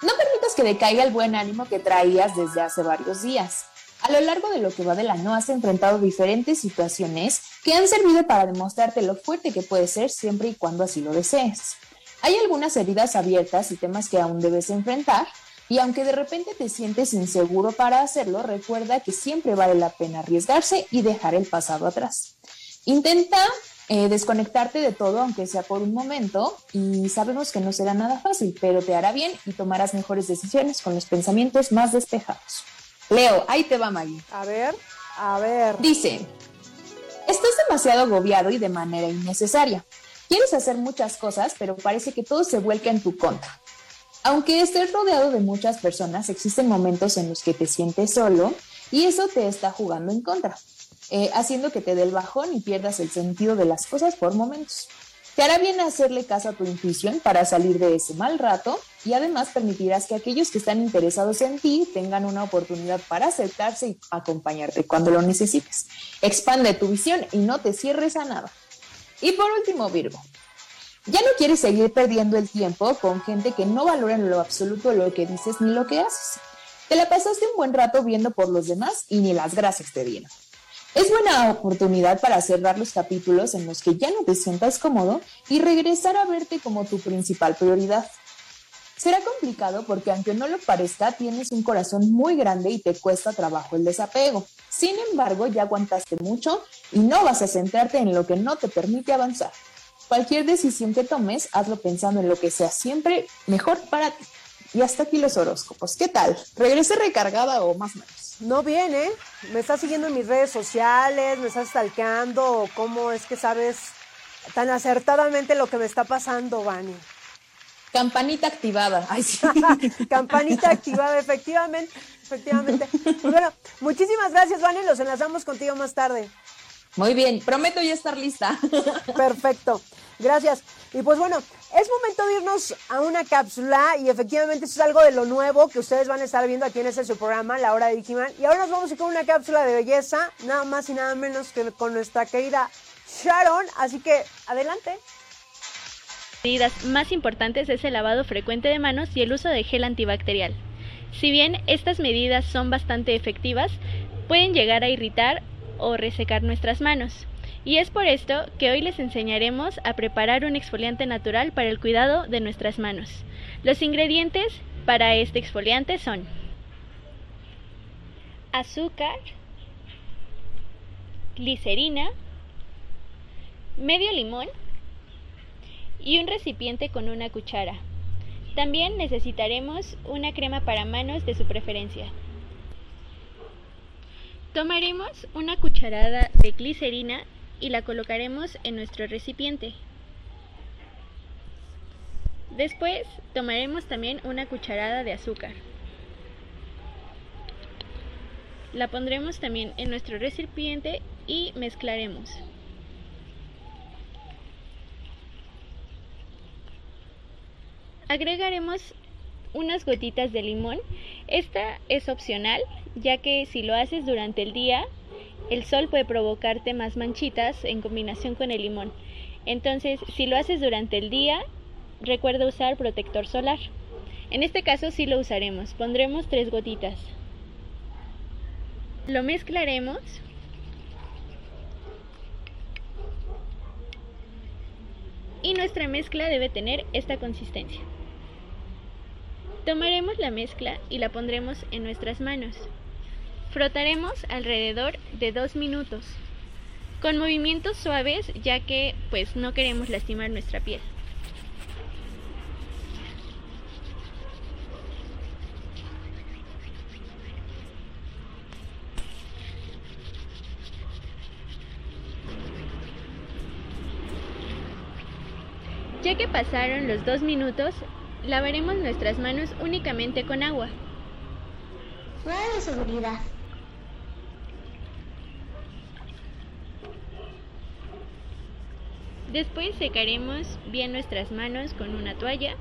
No permitas que decaiga el buen ánimo que traías desde hace varios días. A lo largo de lo que va del año has enfrentado diferentes situaciones que han servido para demostrarte lo fuerte que puedes ser siempre y cuando así lo desees. Hay algunas heridas abiertas y temas que aún debes enfrentar, y aunque de repente te sientes inseguro para hacerlo, recuerda que siempre vale la pena arriesgarse y dejar el pasado atrás. Intenta eh, desconectarte de todo, aunque sea por un momento, y sabemos que no será nada fácil, pero te hará bien y tomarás mejores decisiones con los pensamientos más despejados. Leo, ahí te va Maggie. A ver, a ver. Dice, estás demasiado agobiado y de manera innecesaria. Quieres hacer muchas cosas, pero parece que todo se vuelca en tu contra. Aunque estés rodeado de muchas personas, existen momentos en los que te sientes solo y eso te está jugando en contra. Eh, haciendo que te dé el bajón y pierdas el sentido de las cosas por momentos. Te hará bien hacerle caso a tu intuición para salir de ese mal rato y además permitirás que aquellos que están interesados en ti tengan una oportunidad para acercarse y acompañarte cuando lo necesites. Expande tu visión y no te cierres a nada. Y por último, Virgo. Ya no quieres seguir perdiendo el tiempo con gente que no valora en lo absoluto lo que dices ni lo que haces. Te la pasaste un buen rato viendo por los demás y ni las gracias te dieron. Es buena oportunidad para cerrar los capítulos en los que ya no te sientas cómodo y regresar a verte como tu principal prioridad. Será complicado porque aunque no lo parezca, tienes un corazón muy grande y te cuesta trabajo el desapego. Sin embargo, ya aguantaste mucho y no vas a centrarte en lo que no te permite avanzar. Cualquier decisión que tomes, hazlo pensando en lo que sea siempre mejor para ti. Y hasta aquí los horóscopos. ¿Qué tal? ¿Regrese recargada o más o menos? No viene, me estás siguiendo en mis redes sociales, me estás stalkeando, ¿cómo es que sabes tan acertadamente lo que me está pasando, Vani? Campanita activada. Ay, sí. Campanita activada, efectivamente, efectivamente. Pues bueno, muchísimas gracias, Vani, los enlazamos contigo más tarde. Muy bien, prometo ya estar lista. Perfecto, gracias. Y pues bueno, es momento de irnos a una cápsula y efectivamente eso es algo de lo nuevo que ustedes van a estar viendo aquí en este su programa, La Hora de Digiman. Y ahora nos vamos a ir con una cápsula de belleza, nada más y nada menos que con nuestra querida Sharon. Así que adelante. medidas más importantes es el lavado frecuente de manos y el uso de gel antibacterial. Si bien estas medidas son bastante efectivas, pueden llegar a irritar o resecar nuestras manos. Y es por esto que hoy les enseñaremos a preparar un exfoliante natural para el cuidado de nuestras manos. Los ingredientes para este exfoliante son azúcar, glicerina, medio limón y un recipiente con una cuchara. También necesitaremos una crema para manos de su preferencia. Tomaremos una cucharada de glicerina y la colocaremos en nuestro recipiente. Después tomaremos también una cucharada de azúcar. La pondremos también en nuestro recipiente y mezclaremos. Agregaremos unas gotitas de limón. Esta es opcional, ya que si lo haces durante el día, el sol puede provocarte más manchitas en combinación con el limón. Entonces, si lo haces durante el día, recuerda usar protector solar. En este caso sí lo usaremos. Pondremos tres gotitas. Lo mezclaremos. Y nuestra mezcla debe tener esta consistencia. Tomaremos la mezcla y la pondremos en nuestras manos. Frotaremos alrededor de dos minutos, con movimientos suaves ya que pues no queremos lastimar nuestra piel. Ya que pasaron los dos minutos, lavaremos nuestras manos únicamente con agua. Fuera de seguridad. Después secaremos bien nuestras manos con una toalla.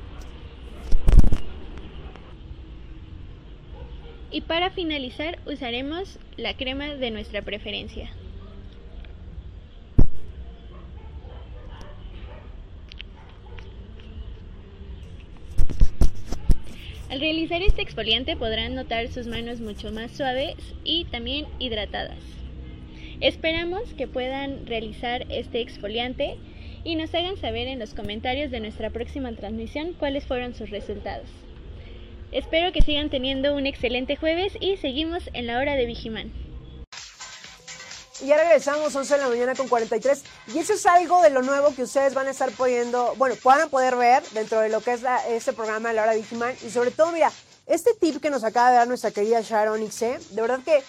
Y para finalizar usaremos la crema de nuestra preferencia. Al realizar este exfoliante podrán notar sus manos mucho más suaves y también hidratadas. Esperamos que puedan realizar este exfoliante y nos hagan saber en los comentarios de nuestra próxima transmisión cuáles fueron sus resultados. Espero que sigan teniendo un excelente jueves y seguimos en la hora de Vigiman. Y ya regresamos 11 de la mañana con 43. Y eso es algo de lo nuevo que ustedes van a estar pudiendo, bueno, puedan poder ver dentro de lo que es este programa de la hora Vigiman. Y sobre todo, mira, este tip que nos acaba de dar nuestra querida Sharon Ixe, de verdad que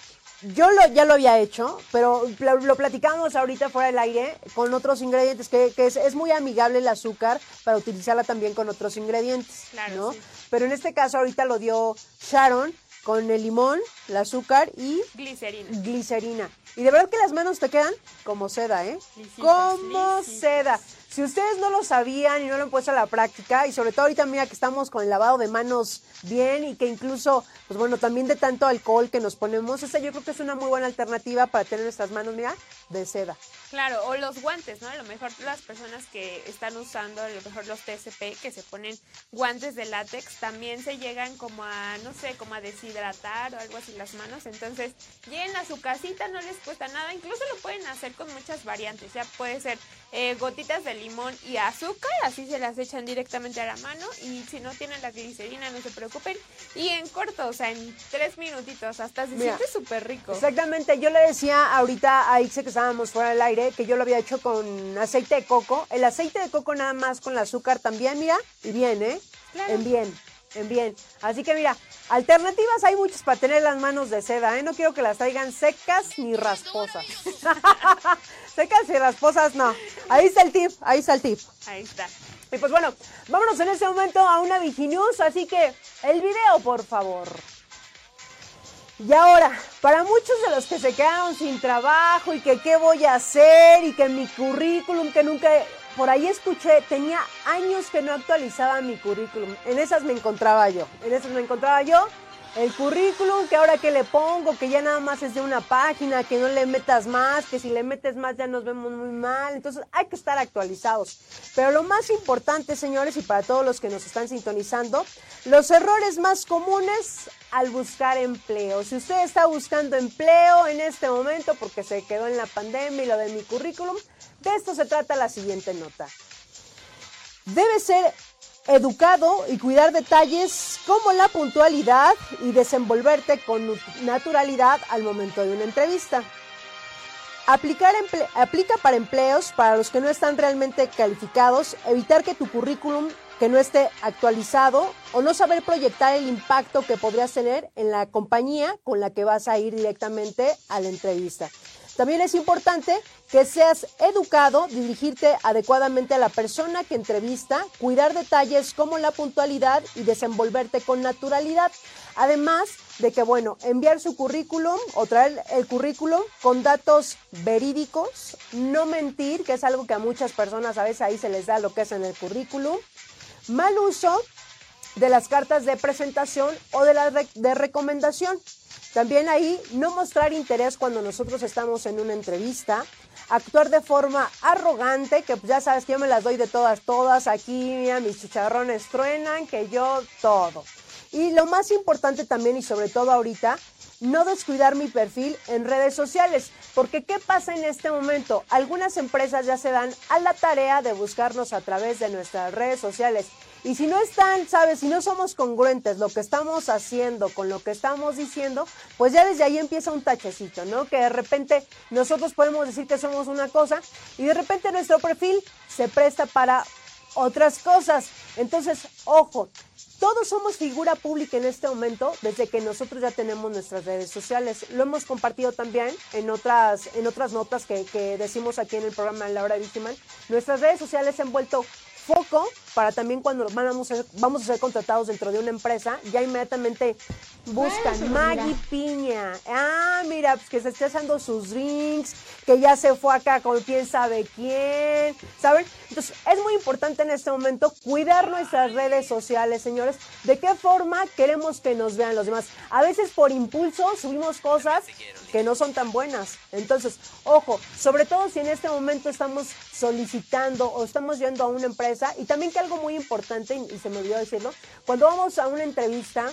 yo lo, ya lo había hecho, pero lo, platicamos ahorita fuera del aire con otros ingredientes, que, que es, es muy amigable el azúcar para utilizarla también con otros ingredientes, Claro, ¿no? sí. Pero en este caso ahorita lo dio Sharon con el limón, el azúcar y Glicerina. glicerina. Y de verdad que las manos te quedan como seda, ¿eh? Como seda. Si ustedes no lo sabían y no lo han puesto a la práctica, y sobre todo ahorita mira que estamos con el lavado de manos bien y que incluso, pues bueno, también de tanto alcohol que nos ponemos, esa yo creo que es una muy buena alternativa para tener nuestras manos, mira, de seda. Claro, o los guantes, ¿no? A lo mejor las personas que están usando, a lo mejor los TSP, que se ponen guantes de látex, también se llegan como a, no sé, como a deshidratar o algo así las manos. Entonces, lleguen a su casita, no les cuesta nada. Incluso lo pueden hacer con muchas variantes. Ya puede ser eh, gotitas de limón y azúcar, así se las echan directamente a la mano. Y si no tienen la glicerina, no se preocupen. Y en corto, o sea, en tres minutitos, hasta se Mira, siente súper rico. Exactamente, yo le decía ahorita a Ixe que estábamos fuera del aire que yo lo había hecho con aceite de coco. El aceite de coco nada más con el azúcar también, mira, y bien, ¿eh? Claro. En bien, en bien. Así que mira, alternativas hay muchas para tener las manos de seda, ¿eh? No quiero que las traigan secas ni rasposas. secas y rasposas no. Ahí está el tip, ahí está el tip. Ahí está. Y pues bueno, vámonos en este momento a una Viginews, así que el video, por favor. Y ahora, para muchos de los que se quedaron sin trabajo y que qué voy a hacer y que mi currículum, que nunca, por ahí escuché, tenía años que no actualizaba mi currículum. En esas me encontraba yo, en esas me encontraba yo. El currículum, que ahora que le pongo, que ya nada más es de una página, que no le metas más, que si le metes más ya nos vemos muy mal. Entonces hay que estar actualizados. Pero lo más importante, señores, y para todos los que nos están sintonizando, los errores más comunes al buscar empleo. Si usted está buscando empleo en este momento porque se quedó en la pandemia y lo de mi currículum, de esto se trata la siguiente nota. Debe ser educado y cuidar detalles como la puntualidad y desenvolverte con naturalidad al momento de una entrevista. Aplica para empleos para los que no están realmente calificados, evitar que tu currículum que no esté actualizado o no saber proyectar el impacto que podrías tener en la compañía con la que vas a ir directamente a la entrevista. También es importante que seas educado, dirigirte adecuadamente a la persona que entrevista, cuidar detalles como la puntualidad y desenvolverte con naturalidad. Además de que, bueno, enviar su currículum o traer el currículum con datos verídicos, no mentir, que es algo que a muchas personas a veces ahí se les da lo que es en el currículum. Mal uso de las cartas de presentación o de las de recomendación. También ahí no mostrar interés cuando nosotros estamos en una entrevista, actuar de forma arrogante, que pues ya sabes que yo me las doy de todas, todas, aquí mis chicharrones truenan, que yo todo. Y lo más importante también y sobre todo ahorita, no descuidar mi perfil en redes sociales. Porque ¿qué pasa en este momento? Algunas empresas ya se dan a la tarea de buscarnos a través de nuestras redes sociales. Y si no están, ¿sabes? Si no somos congruentes lo que estamos haciendo con lo que estamos diciendo, pues ya desde ahí empieza un tachecito, ¿no? Que de repente nosotros podemos decir que somos una cosa y de repente nuestro perfil se presta para otras cosas. Entonces, ojo, todos somos figura pública en este momento desde que nosotros ya tenemos nuestras redes sociales. Lo hemos compartido también en otras, en otras notas que, que decimos aquí en el programa La Hora Víctima. Nuestras redes sociales se han vuelto foco para también cuando vamos a, ser, vamos a ser contratados dentro de una empresa, ya inmediatamente buscan Maggie Piña. Ah, mira, pues que se esté haciendo sus drinks, que ya se fue acá con quién sabe quién, ¿saben? Entonces, es muy importante en este momento cuidar nuestras redes sociales, señores. ¿De qué forma queremos que nos vean los demás? A veces por impulso subimos cosas que no son tan buenas. Entonces, ojo, sobre todo si en este momento estamos solicitando o estamos yendo a una empresa y también que algo muy importante, y se me olvidó decirlo, cuando vamos a una entrevista,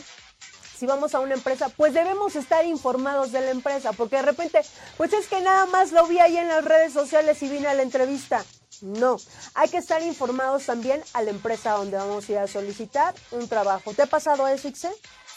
si vamos a una empresa, pues debemos estar informados de la empresa, porque de repente, pues es que nada más lo vi ahí en las redes sociales y vine a la entrevista. No, hay que estar informados también a la empresa donde vamos a ir a solicitar un trabajo. ¿Te ha pasado eso, Ixe?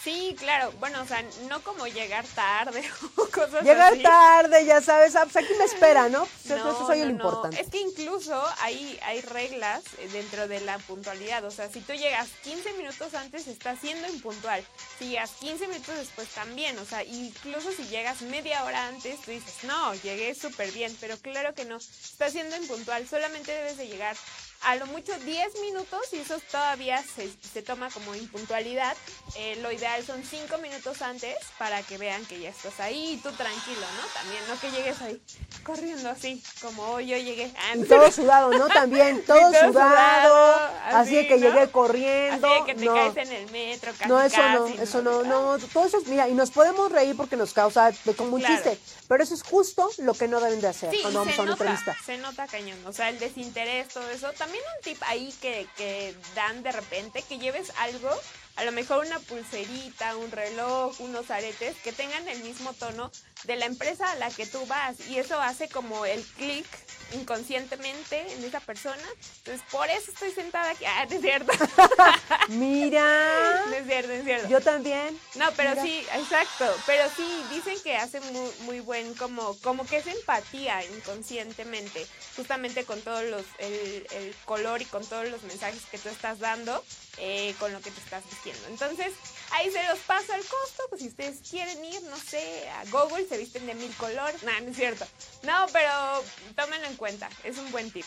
Sí, claro. Bueno, o sea, no como llegar tarde o cosas Llegar así. tarde, ya sabes, ah, pues aquí me espera, ¿no? Pues No, eso soy no. importante. Es que incluso hay, hay reglas eh, dentro de la puntualidad. O sea, si tú llegas 15 minutos antes, estás siendo impuntual. Si llegas 15 minutos después, también. O sea, incluso si llegas media hora antes, tú dices, no, llegué súper bien. Pero claro que no, estás siendo impuntual. Solamente debes de llegar a lo mucho 10 minutos y eso todavía se, se toma como impuntualidad. Eh, lo ideal son 5 minutos antes para que vean que ya estás ahí y tú tranquilo, ¿no? También, no que llegues ahí corriendo así, como hoy yo llegué. Y no todo sudado, ¿no? También, todo todo sudado, así, de así, que ¿no? llegué corriendo. Así que te no. caes en el metro, casi, No, eso no, eso no, no, todo eso, es- mira, y nos podemos reír porque nos causa como un Claro. chiste, pero eso es justo lo que no deben de hacer Sí, cuando vamos se a una nota, entrevista. se nota cañón, o sea, el desinterés, todo eso. También un tip ahí que, que dan de repente, que lleves algo, a lo mejor una pulserita, un reloj, unos aretes, que tengan el mismo tono de la empresa a la que tú vas. Y eso hace como el clic inconscientemente en esa persona. Entonces, por eso estoy sentada aquí. Ah, no es cierto. Mira, No es cierto, no es cierto. yo también. No, pero Mira. sí, exacto. Pero sí, dicen que hace muy, muy buen, como, como que es empatía inconscientemente, justamente con todos los, el, el color y con todos los mensajes que tú estás dando, eh, con lo que te estás vistiendo. Entonces, ahí se los paso al costo, pues si ustedes quieren ir, no sé, a Google, se visten de mil colores. No, no es cierto. No, pero tómenlo en cuenta, es un buen tip.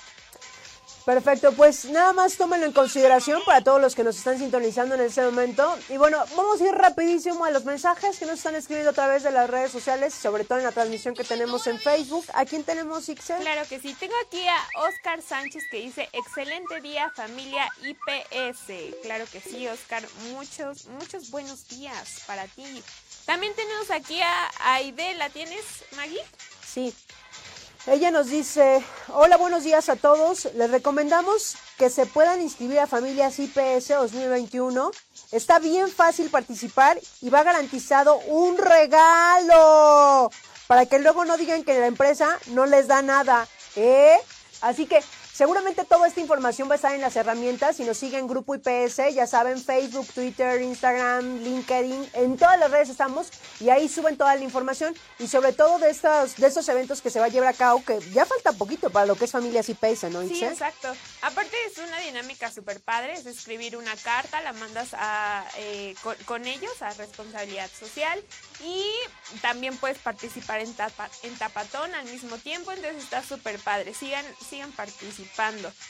Perfecto, pues nada más tómenlo en consideración para todos los que nos están sintonizando en este momento. Y bueno, vamos a ir rapidísimo a los mensajes que nos están escribiendo a través de las redes sociales, sobre todo en la transmisión que tenemos en Facebook. ¿A quién tenemos, Ixel? Claro que sí. Tengo aquí a Oscar Sánchez que dice, excelente día familia IPS. Claro que sí, Oscar. Muchos, muchos buenos días para ti. También tenemos aquí a Aide. ¿La tienes, Maggie? Sí. Ella nos dice, hola, buenos días a todos. Les recomendamos que se puedan inscribir a Familias IPS 2021. Está bien fácil participar y va garantizado un regalo para que luego no digan que la empresa no les da nada. ¿eh? Así que seguramente toda esta información va a estar en las herramientas. Si nos siguen Grupo IPS, ya saben, Facebook, Twitter, Instagram, LinkedIn, en todas las redes estamos y ahí suben toda la información y sobre todo de estos, de estos eventos que se va a llevar a cabo, que ya falta poquito para lo que es Familias IPS, ¿no? Sí, exacto. Aparte es una dinámica súper padre, es escribir una carta, la mandas a, eh, con, con ellos a responsabilidad social y también puedes participar en, tapa, en tapatón al mismo tiempo, entonces está súper padre. Sigan, sigan participando.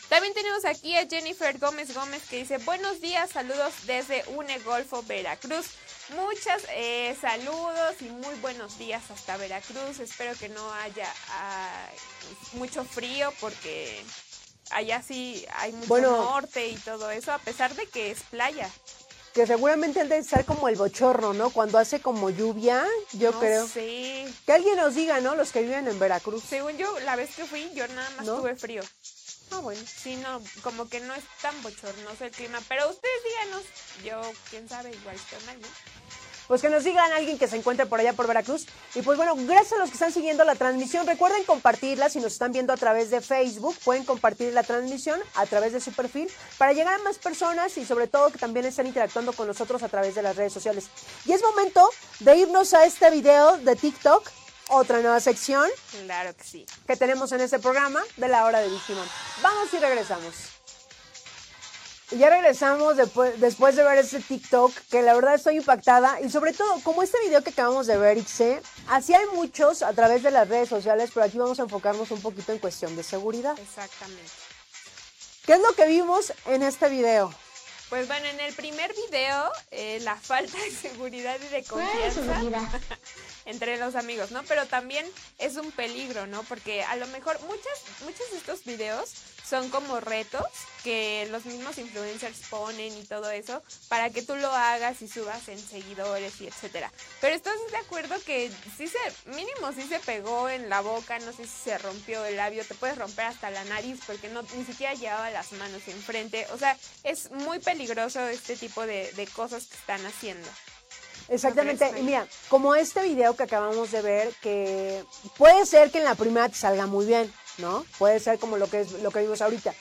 También tenemos aquí a Jennifer Gómez Gómez que dice buenos días, saludos desde UNE Golfo, Veracruz. Muchas eh, saludos y muy buenos días hasta Veracruz. Espero que no haya ah, mucho frío porque allá sí hay mucho Bueno. norte y todo eso, a pesar de que es playa. Que seguramente han de estar como el bochorno, ¿no? Cuando hace como lluvia, yo no creo. sé. Que alguien nos diga, ¿no? Los que viven en Veracruz. Según yo, la vez que fui, yo nada más ¿No? tuve frío. Ah, bueno. Sí, no, como que no es tan bochornoso el clima. Pero ustedes díganos, yo, quién sabe, igual estoy mal, ¿no? pues que nos digan alguien que se encuentre por allá por Veracruz. Y pues bueno, gracias a los que están siguiendo la transmisión. Recuerden compartirla si nos están viendo a través de Facebook. Pueden compartir la transmisión a través de su perfil para llegar a más personas y sobre todo que también estén interactuando con nosotros a través de las redes sociales. Y es momento de irnos a este video de TikTok otra nueva sección Claro que sí. que tenemos en este programa de la hora de Digimon. Vamos y regresamos. Y ya regresamos después, después de ver este TikTok, que la verdad estoy impactada. Y sobre todo, como este video que acabamos de ver, Ixe, así hay muchos a través de las redes sociales, pero aquí vamos a enfocarnos un poquito en cuestión de seguridad. Exactamente. ¿Qué es lo que vimos en este video? Pues bueno, en el primer video, eh, la falta de seguridad y de confianza. entre los amigos, ¿no? Pero también es un peligro, ¿no? Porque a lo mejor muchas, muchos de estos videos son como retos que los mismos influencers ponen y todo eso para que tú lo hagas y subas en seguidores y etcétera. Pero estás de acuerdo que sí se, mínimo sí se pegó en la boca, no sé si se rompió el labio, te puedes romper hasta la nariz porque no ni siquiera llevaba las manos enfrente. O sea, es muy peligroso este tipo de, de cosas que están haciendo. Exactamente, ¿No crees, y mira, como este video que acabamos de ver, que puede ser que en la primera te salga muy bien, ¿no? Puede ser como lo que es lo que vimos ahorita.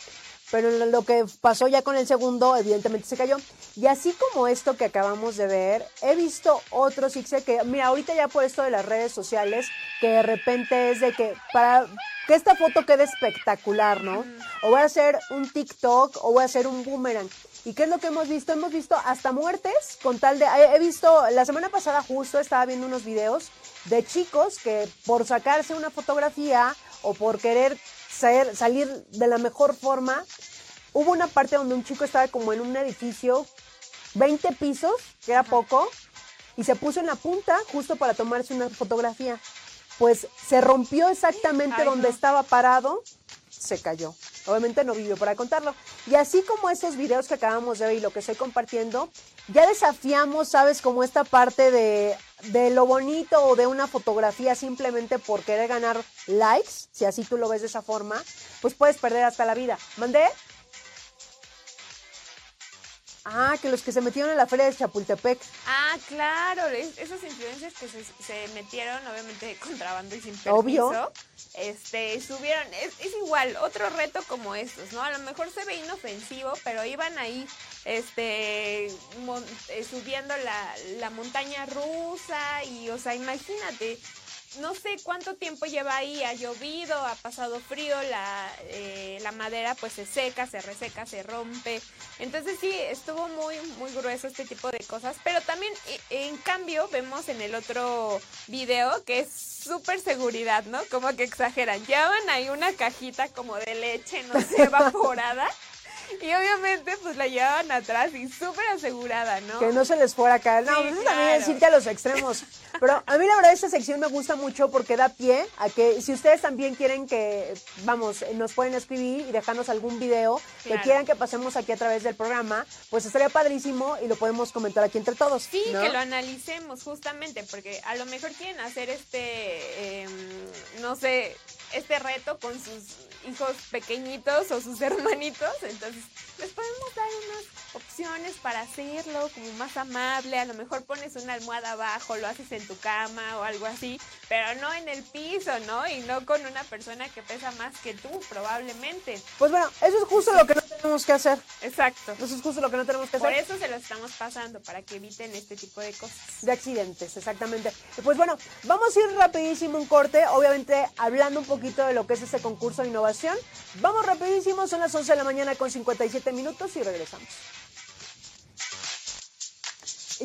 Pero lo que pasó ya con el segundo, evidentemente se cayó. Y así como esto que acabamos de ver, he visto otros Ixe que, mira, ahorita ya por esto de las redes sociales, que de repente es de que para que esta foto quede espectacular, ¿no? O voy a hacer un TikTok o voy a hacer un boomerang. ¿Y qué es lo que hemos visto? Hemos visto hasta muertes con tal de... He visto, la semana pasada justo estaba viendo unos videos de chicos que por sacarse una fotografía o por querer ser- salir de la mejor forma, hubo una parte donde un chico estaba como en un edificio, 20 pisos, que era poco, y se puso en la punta justo para tomarse una fotografía. Pues se rompió exactamente Ay, donde no. estaba parado, se cayó. Obviamente no vivió para contarlo. Y así como esos videos que acabamos de ver y lo que estoy compartiendo, ya desafiamos, ¿sabes? Como esta parte de, de lo bonito o de una fotografía simplemente por querer ganar likes, si así tú lo ves de esa forma, pues puedes perder hasta la vida. ¿Mandé? Ah, que los que se metieron en la feria de Chapultepec. Ah, claro, es- esos influencers que se, se metieron, obviamente, contrabando y sin permiso. Obvio. Este, subieron, es, es igual, otro reto como estos, ¿no? A lo mejor se ve inofensivo, pero iban ahí, este, mon- eh, subiendo la, la montaña rusa y, o sea, imagínate, no sé cuánto tiempo lleva ahí, ha llovido, ha pasado frío, la, eh, la madera pues se seca, se reseca, se rompe. Entonces sí, estuvo muy, muy grueso este tipo de cosas. Pero también, e- en cambio, vemos en el otro video que es súper seguridad, ¿no? Como que exageran. Llevan ahí una cajita como de leche, no sé, evaporada. Y obviamente pues la llevaban atrás y súper asegurada, ¿no? Que no se les fuera a caer. No, Sí, pues eso también es irte a los extremos. Pero a mí la verdad esta sección me gusta mucho porque da pie a que si ustedes también quieren que, vamos, nos pueden escribir y dejarnos algún video que quieran que pasemos aquí a través del programa, pues estaría padrísimo y lo podemos comentar aquí entre todos. Sí, ¿no? que lo analicemos justamente, porque a lo mejor quieren hacer este, em, no sé, este reto con sus hijos pequeñitos o sus hermanitos, entonces les podemos dar unas opciones para hacerlo como más amable, a lo mejor pones una almohada abajo, lo haces en tu cama o algo así, pero no en el piso, ¿no? Y no con una persona que pesa más que tú, probablemente. Pues bueno, eso es justo lo que no tenemos que hacer. Exacto. Eso es justo lo que no tenemos que Por hacer. eso se lo estamos pasando, para que eviten este tipo de cosas. De accidentes, exactamente. Pues bueno, vamos a ir rapidísimo un corte, obviamente hablando un poquito de lo que es este concurso de innovación. Vamos rapidísimo, son las 11 de la mañana con 57 minutos y regresamos.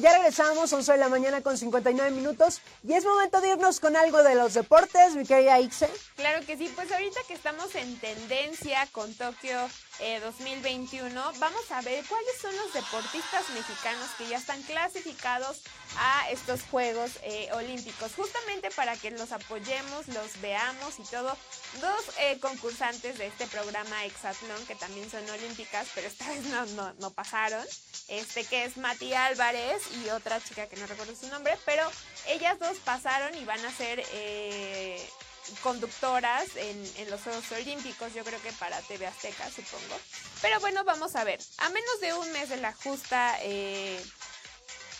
Ya regresamos, 11 de la mañana con 59 minutos y es momento de irnos con algo de los deportes, mi querida Ixe. Claro que sí, pues ahorita que estamos en tendencia con Tokio eh, 2021, vamos a ver cuáles son los deportistas mexicanos que ya están clasificados a estos Juegos eh, Olímpicos, justamente para que los apoyemos, los veamos y todo. Dos eh, concursantes de este programa Exatlón, que también son olímpicas, pero esta vez no, no pasaron, este que es Mati Álvarez y otra chica que no recuerdo su nombre, pero ellas dos pasaron y van a ser... eh, conductoras en, los Juegos Olímpicos, yo creo que para TV Azteca, supongo. Pero bueno, vamos a ver. A menos de un mes de la justa eh,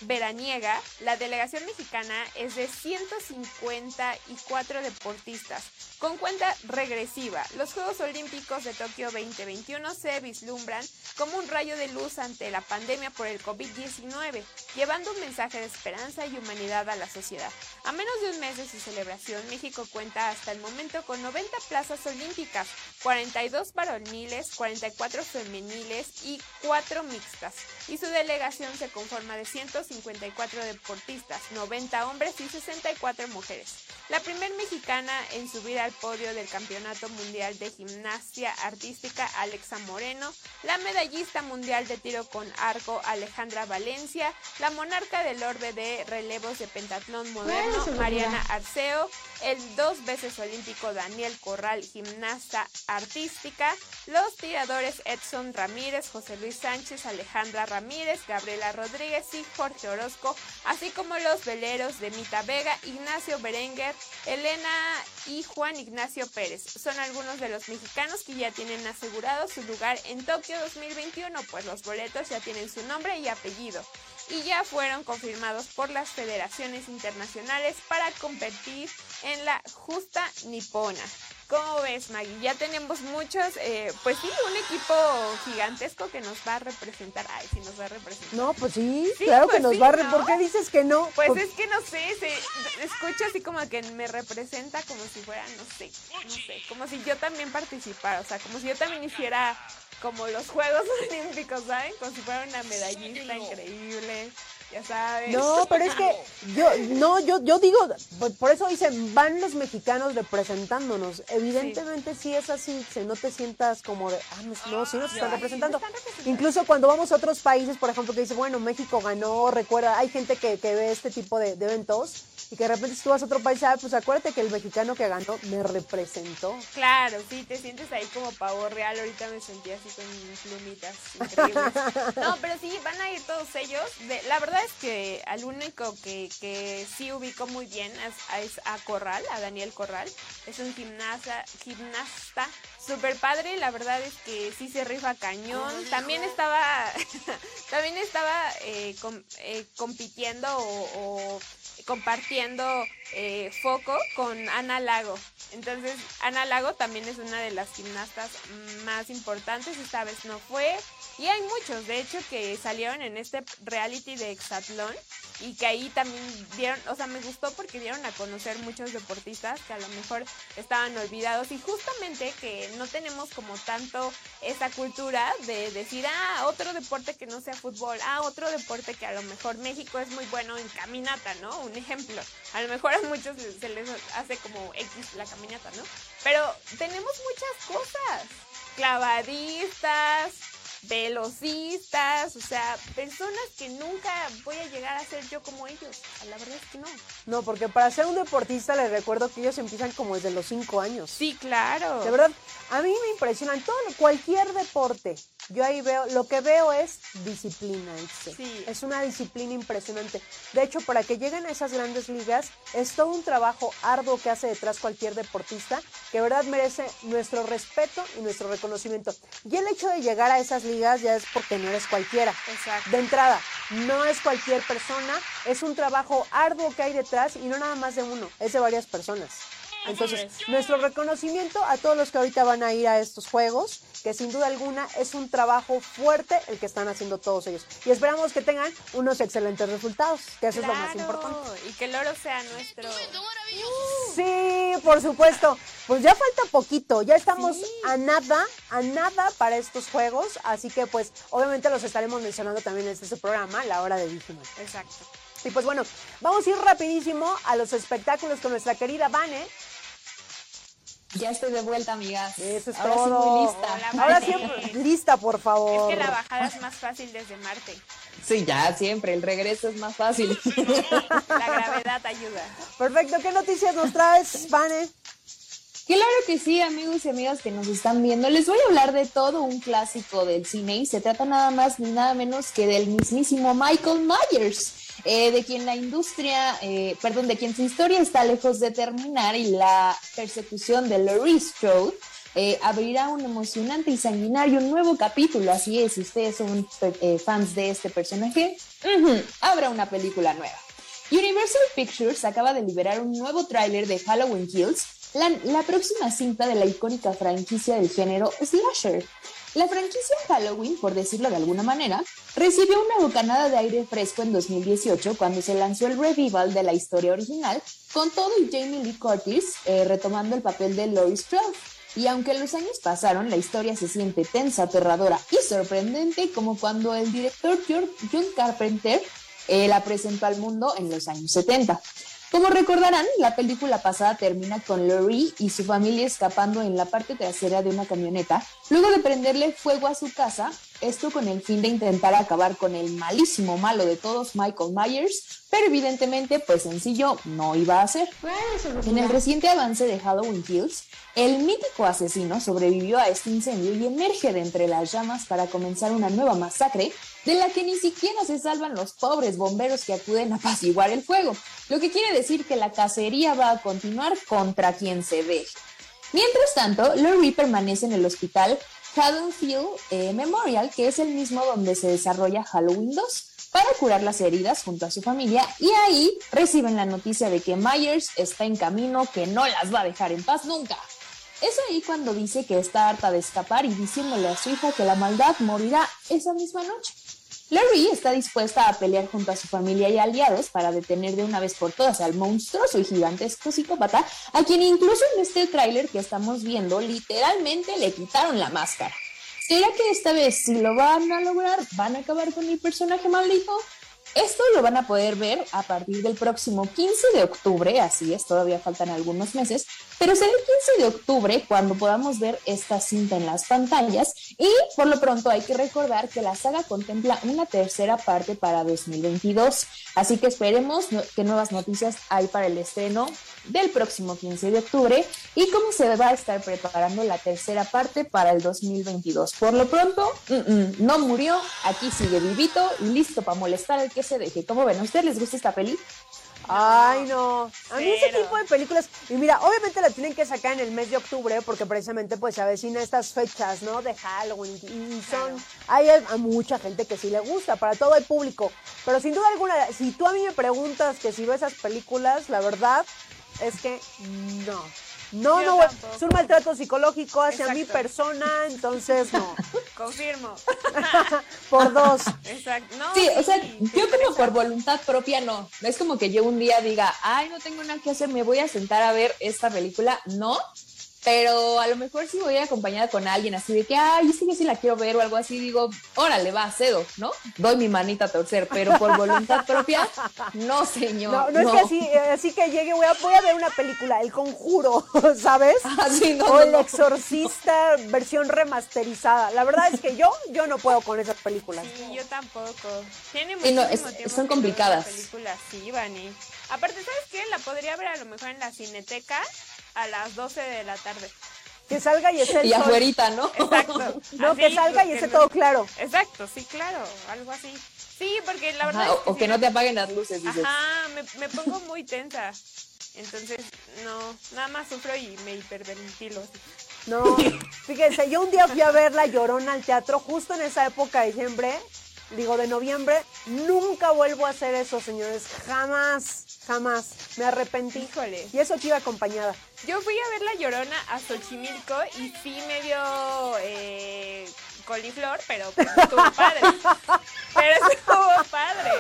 veraniega, la delegación mexicana es de 154 deportistas, con cuenta regresiva. Los Juegos Olímpicos de Tokio 2021 se vislumbran como un rayo de luz ante la pandemia por el COVID-19, llevando un mensaje de esperanza y humanidad a la sociedad. A menos de un mes de su celebración, México cuenta hasta el momento con 90 plazas olímpicas, 42 varoniles, 44 femeniles y 4 mixtas, y su delegación se conforma de 154 deportistas, 90 hombres y 64 mujeres. La primer mexicana en subir al podio del Campeonato Mundial de Gimnasia Artística, Alexa Moreno, la medallista mundial de tiro con arco, Alejandra Valencia, la monarca del orbe de relevos de pentatlón moderno, Mariana Arceo, el dos veces olímpico Daniel Corral, gimnasta artística, los tiradores Edson Ramírez, José Luis Sánchez, Alejandra Ramírez, Gabriela Rodríguez y Jorge Orozco, así como los veleros de Mita Vega, Ignacio Berenguer, Elena y Juan Ignacio Pérez. Son algunos de los mexicanos que ya tienen asegurado su lugar en Tokio 2021, pues los boletos ya tienen su nombre y apellido y ya fueron confirmados por las federaciones internacionales para competir en la justa nipona. ¿Cómo ves, Maggie? Ya tenemos muchos, eh, pues sí, un equipo gigantesco que nos va a representar. Ay, sí, nos va a representar. No, pues sí, claro que pues nos sí, va a... re- ¿no? ¿Por qué dices que no? Pues Por- es que no sé, se escucho así como que me representa como si fuera, no sé, no sé, como si yo también participara, o sea, como si yo también hiciera como los Juegos Olímpicos, ¿saben? Como si fuera una medallista increíble, ya sabes. No, pero es que yo, no, yo, yo digo, por, eso dicen, van los mexicanos representándonos. Evidentemente sí. es así, que no te sientas como de, ah, no, no, sí nos están representando. Incluso cuando vamos a otros países, por ejemplo, que dice, bueno, México ganó, recuerda, hay gente que, que ve este tipo de, de eventos y que de repente si tú vas a otro país, ah, pues acuérdate que el mexicano que ganó me representó. Claro, sí, te sientes ahí como pavo real. Ahorita me sentí así con plumitas increíbles. No, pero sí, van a ir todos ellos. De- la verdad es que al único que, que sí ubico muy bien es, es a Corral, a Daniel Corral. Es un gimnasta, gimnasta súper padre. La verdad es que sí se rifa cañón. También estaba, también estaba eh, com- eh, compitiendo o, o compartiendo eh, foco con Ana Lago. Entonces, Ana Lago también es una de las gimnastas más importantes, esta vez no fue. Y hay muchos, de hecho, que salieron en este reality de Exatlón y que ahí también dieron, o sea, me gustó porque dieron a conocer muchos deportistas que a lo mejor estaban olvidados y justamente que no tenemos como tanto esa cultura de decir, ah, otro deporte que no sea fútbol, ah, otro deporte que a lo mejor México es muy bueno en caminata, ¿no? Un ejemplo. A lo mejor a muchos se les hace como X la caminata, ¿no? Pero tenemos muchas cosas. Clavadistas, velocistas, o sea, personas que nunca voy a llegar a ser yo como ellos. La verdad es que no. No, porque para ser un deportista les recuerdo que ellos empiezan como desde los cinco años. Sí, claro. De verdad, a mí me impresionan todo, cualquier deporte. Yo ahí veo, lo que veo es disciplina. Itze. Sí. Es una disciplina impresionante. De hecho, para que lleguen a esas grandes ligas, es todo un trabajo arduo que hace detrás cualquier deportista, que de verdad merece nuestro respeto y nuestro reconocimiento. Y el hecho de llegar a esas ligas ya es porque no eres cualquiera. Exacto. De entrada, no es cualquier persona, es un trabajo arduo que hay detrás y no nada más de uno, es de varias personas. Entonces, nuestro reconocimiento a todos los que ahorita van a ir a estos juegos, que sin duda alguna es un trabajo fuerte el que están haciendo todos ellos. Y esperamos que tengan unos excelentes resultados, que eso es lo más importante. Y que el oro sea nuestro. Sí, por supuesto. Pues ya falta poquito, ya estamos Sí. a nada, a nada para estos juegos, así que pues obviamente los estaremos mencionando también en este su programa, La Hora de Digimon. Exacto. Y pues bueno, vamos a ir rapidísimo a los espectáculos con nuestra querida Vane. Ya estoy de vuelta, amigas. Eso es Ahora todo. sí muy lista. Hola, Ahora sí, lista, por Es favor. que la bajada es más fácil desde Marte. Sí, ya siempre. El regreso es más fácil. La gravedad ayuda. Perfecto, ¿qué noticias nos traes, Vane? Claro que sí, amigos y amigas que nos están viendo. Les voy a hablar de todo un clásico del cine y se trata nada más ni nada menos que del mismísimo Michael Myers, eh, de quien la industria, eh, perdón, de quien su historia está lejos de terminar y la persecución de Laurie Strode eh, abrirá un emocionante y sanguinario nuevo capítulo. Así es, si ustedes son fans de este personaje, ujú, habrá una película nueva. Universal Pictures acaba de liberar un nuevo tráiler de Halloween Kills, la próxima cinta de la icónica franquicia del género slasher. La franquicia Halloween, por decirlo de alguna manera, recibió una bocanada de aire fresco en 2018 cuando se lanzó el revival de la historia original, con todo y Jamie Lee Curtis eh, retomando el papel de Laurie Strode. Y aunque los años pasaron, la historia se siente tensa, aterradora y sorprendente como cuando el director John Carpenter eh, la presentó al mundo en los años 70. Como recordarán, la película pasada termina con Laurie y su familia escapando en la parte trasera de una camioneta, luego de prenderle fuego a su casa, esto con el fin de intentar acabar con el malísimo malo de todos, Michael Myers, pero evidentemente, pues sencillo, no iba a ser. En el reciente avance de Halloween Kills, el mítico asesino sobrevivió a este incendio y emerge de entre las llamas para comenzar una nueva masacre de la que ni siquiera se salvan los pobres bomberos que acuden a apaciguar el fuego, lo que quiere decir que la cacería va a continuar contra quien se deje. Mientras tanto, Laurie permanece en el hospital Haddonfield eh, Memorial, que es el mismo donde se desarrolla Halloween 2, para curar las heridas junto a su familia y ahí reciben la noticia de que Myers está en camino, que no las va a dejar en paz nunca. Es ahí cuando dice que está harta de escapar y diciéndole a su hija que la maldad morirá esa misma noche. Laurie está dispuesta a pelear junto a su familia y aliados para detener de una vez por todas al monstruoso y gigantesco psicópata, a quien incluso en este tráiler que estamos viendo literalmente le quitaron la máscara. ¿Será que esta vez si lo van a lograr, van a acabar con el personaje maldito? Esto lo van a poder ver a partir del próximo 15 de octubre, así es, todavía faltan algunos meses, pero será el 15 de octubre cuando podamos ver esta cinta en las pantallas y por lo pronto hay que recordar que la saga contempla una tercera parte para 2022, así que esperemos que nuevas noticias hay para el estreno del próximo 15 de octubre y cómo se va a estar preparando la tercera parte para el 2022. Por lo pronto, no murió, aquí sigue vivito y listo para molestar al que se deje. ¿Cómo ven? ¿A ustedes les gusta esta peli? Ay, no. A mí ese tipo de películas, y mira, obviamente la tienen que sacar en el mes de octubre porque precisamente pues se avecina estas fechas, ¿no? De Halloween y son, hay a, a mucha gente que sí le gusta, para todo el público. Pero sin duda alguna, si tú a mí me preguntas que si veo esas películas, la verdad es que no. No, Yo no, tampoco. es un maltrato psicológico hacia mi persona, entonces no. Confirmo. Por dos. Exacto. No, Sí, o sea, sí, yo como interesa. por voluntad propia no. No es como que yo un día diga, ay, no tengo nada que hacer, me voy a sentar a ver esta película. No, pero a lo mejor si voy acompañada con alguien así de que, ay, sí que sí la quiero ver o algo así, digo, órale, va, cedo, ¿no? Doy mi manita a torcer, pero por voluntad propia, no, señor. No, no, es que así, eh, así que llegue, voy a, voy a ver una película, El Conjuro, ¿sabes? Ah, sí, no, o no, El no. Exorcista versión remasterizada. La verdad es que yo, yo no puedo con esas películas. Sí, yo tampoco. Tiene Sí, no, muchísimo es- tiempo son complicadas. una película así, Vani. Aparte, ¿sabes qué? La podría ver a lo mejor en la cineteca a las 12 de la tarde. Que salga y esté Y sol. afuerita, ¿no? Exacto. No, Así, que salga y esté no- todo claro. Exacto, sí, claro, algo así. Sí, porque la verdad Ajá, es o, que no te apaguen las luces, dices. Ajá, me, me pongo muy tensa. Entonces, no, nada más sufro y me hiperventilo. No, fíjense, yo un día fui a ver La Llorona al teatro justo en esa época de diciembre, digo de noviembre. Nunca vuelvo a hacer eso, señores. Jamás, jamás. Me arrepentí. Híjole. Y eso que iba acompañada. Yo fui a ver La Llorona a Xochimilco y sí me dio eh, coliflor, pero pues, estuvo padre. Pero estuvo padre.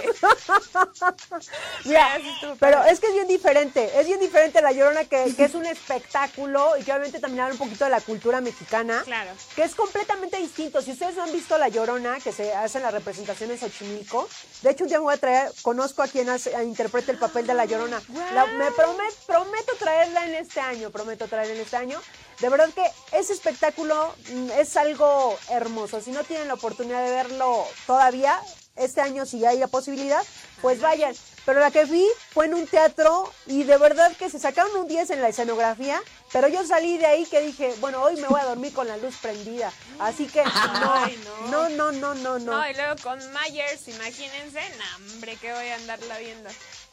Mira, Pero sí estuvo pero padre. es que es bien diferente, es bien diferente La Llorona que, que es un espectáculo y que obviamente también habla un poquito de la cultura mexicana, Claro. que es completamente distinto. Si ustedes no han visto La Llorona, que se hace en la representación en Xochimilco, de hecho un día me voy a traer, conozco a quien hace, interpreta el papel de La Llorona. La- me promet- prometo traerla en este año, prometo traerla en este año. De verdad que ese espectáculo mm, es algo hermoso. Si no tienen la oportunidad de verlo todavía, este año si hay la posibilidad, pues vayan. Pero la que vi fue en un teatro y de verdad que se sacaron un 10 en la escenografía, pero yo salí de ahí que dije, bueno, hoy me voy a dormir con la luz prendida. Así que no, Ay, no, no. no, no, no, no. No, y luego con Myers, imagínense, no, hombre, que voy a andarla viendo.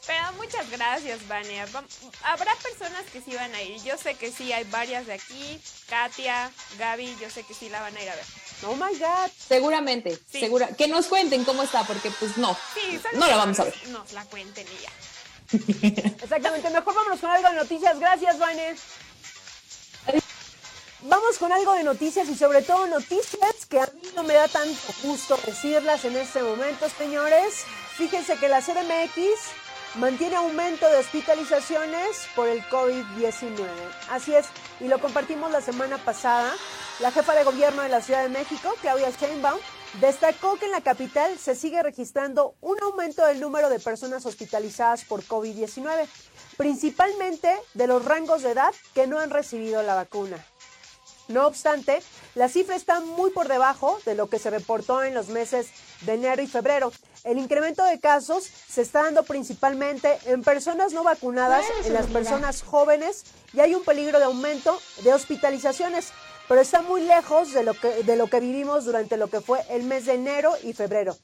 Pero muchas gracias, Vania. Habrá personas que sí van a ir. Yo sé que sí, hay varias de aquí. Katia, Gaby, yo sé que sí la van a ir a ver. Oh my God. Seguramente, Sí. segura. Que nos cuenten cómo está, porque pues no. Sí, No la vamos a ver. nos- Nos la cuenten y ya. Exactamente, mejor vámonos con algo de noticias. Gracias, Vane. Vamos con algo de noticias y sobre todo noticias que a mí no me da tanto gusto decirlas en este momento, señores. Fíjense que la CDMX mantiene aumento de hospitalizaciones por el COVID-19. Así es, y lo compartimos la semana pasada. La jefa de gobierno de la Ciudad de México, Claudia Sheinbaum, destacó que en la capital se sigue registrando un aumento del número de personas hospitalizadas por COVID-19, principalmente de los rangos de edad que no han recibido la vacuna. No obstante, la cifra está muy por debajo de lo que se reportó en los meses de enero y febrero. El incremento de casos se está dando principalmente en personas no vacunadas, en las personas jóvenes y hay un peligro de aumento de hospitalizaciones, pero está muy lejos de lo que, de lo que vivimos durante lo que fue el mes de enero y febrero.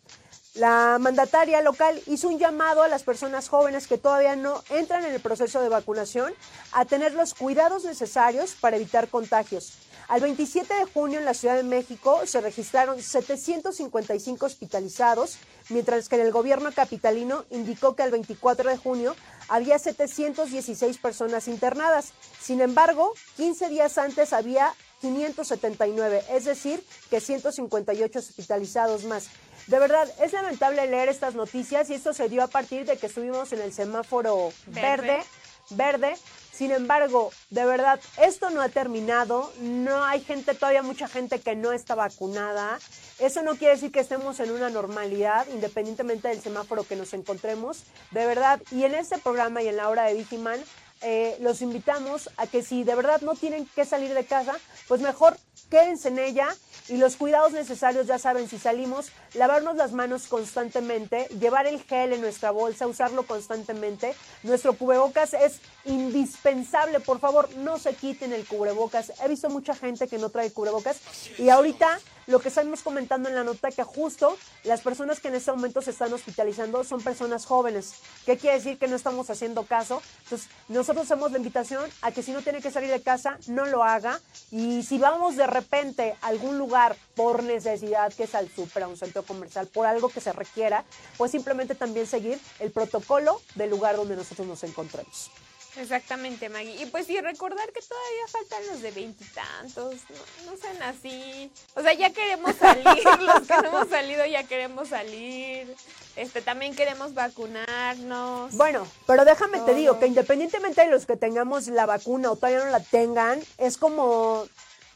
La mandataria local hizo un llamado a las personas jóvenes que todavía no entran en el proceso de vacunación a tener los cuidados necesarios para evitar contagios. Al 27 de junio en la Ciudad de México se registraron 755 hospitalizados, mientras que en el gobierno capitalino indicó que al 24 de junio había 716 personas internadas. Sin embargo, 15 días antes había 579, es decir, que 158 hospitalizados más. De verdad, es lamentable leer estas noticias y esto se dio a partir de que estuvimos en el semáforo Verde. verde, verde. Sin embargo, de verdad, esto no ha terminado. No hay gente, todavía mucha gente que no está vacunada. Eso no quiere decir que estemos en una normalidad, independientemente del semáforo que nos encontremos. De verdad, y en este programa y en la hora de Vigiman, eh, los invitamos a que si de verdad no tienen que salir de casa, pues mejor quédense en ella y los cuidados necesarios, ya saben, si salimos, lavarnos las manos constantemente, llevar el gel en nuestra bolsa, usarlo constantemente. Nuestro cubrebocas es indispensable, por favor, no se quiten el cubrebocas. He visto mucha gente que no trae cubrebocas y ahorita lo que estamos comentando en la nota que justo las personas que en este momento se están hospitalizando son personas jóvenes. ¿Qué quiere decir que no estamos haciendo caso? Entonces, nosotros hacemos la invitación a que si no tiene que salir de casa, no lo haga. Y si vamos de repente a algún lugar por necesidad, que es al súper, a un centro comercial, por algo que se requiera, pues simplemente también seguir el protocolo del lugar donde nosotros nos encontremos. Exactamente, Maggie. Y pues sí, recordar que todavía faltan los de veintitantos. No, no sean así. O sea, ya queremos salir. los que no hemos salido ya queremos salir. Este, también queremos vacunarnos. Bueno, pero déjame te digo que independientemente de los que tengamos la vacuna o todavía no la tengan, es como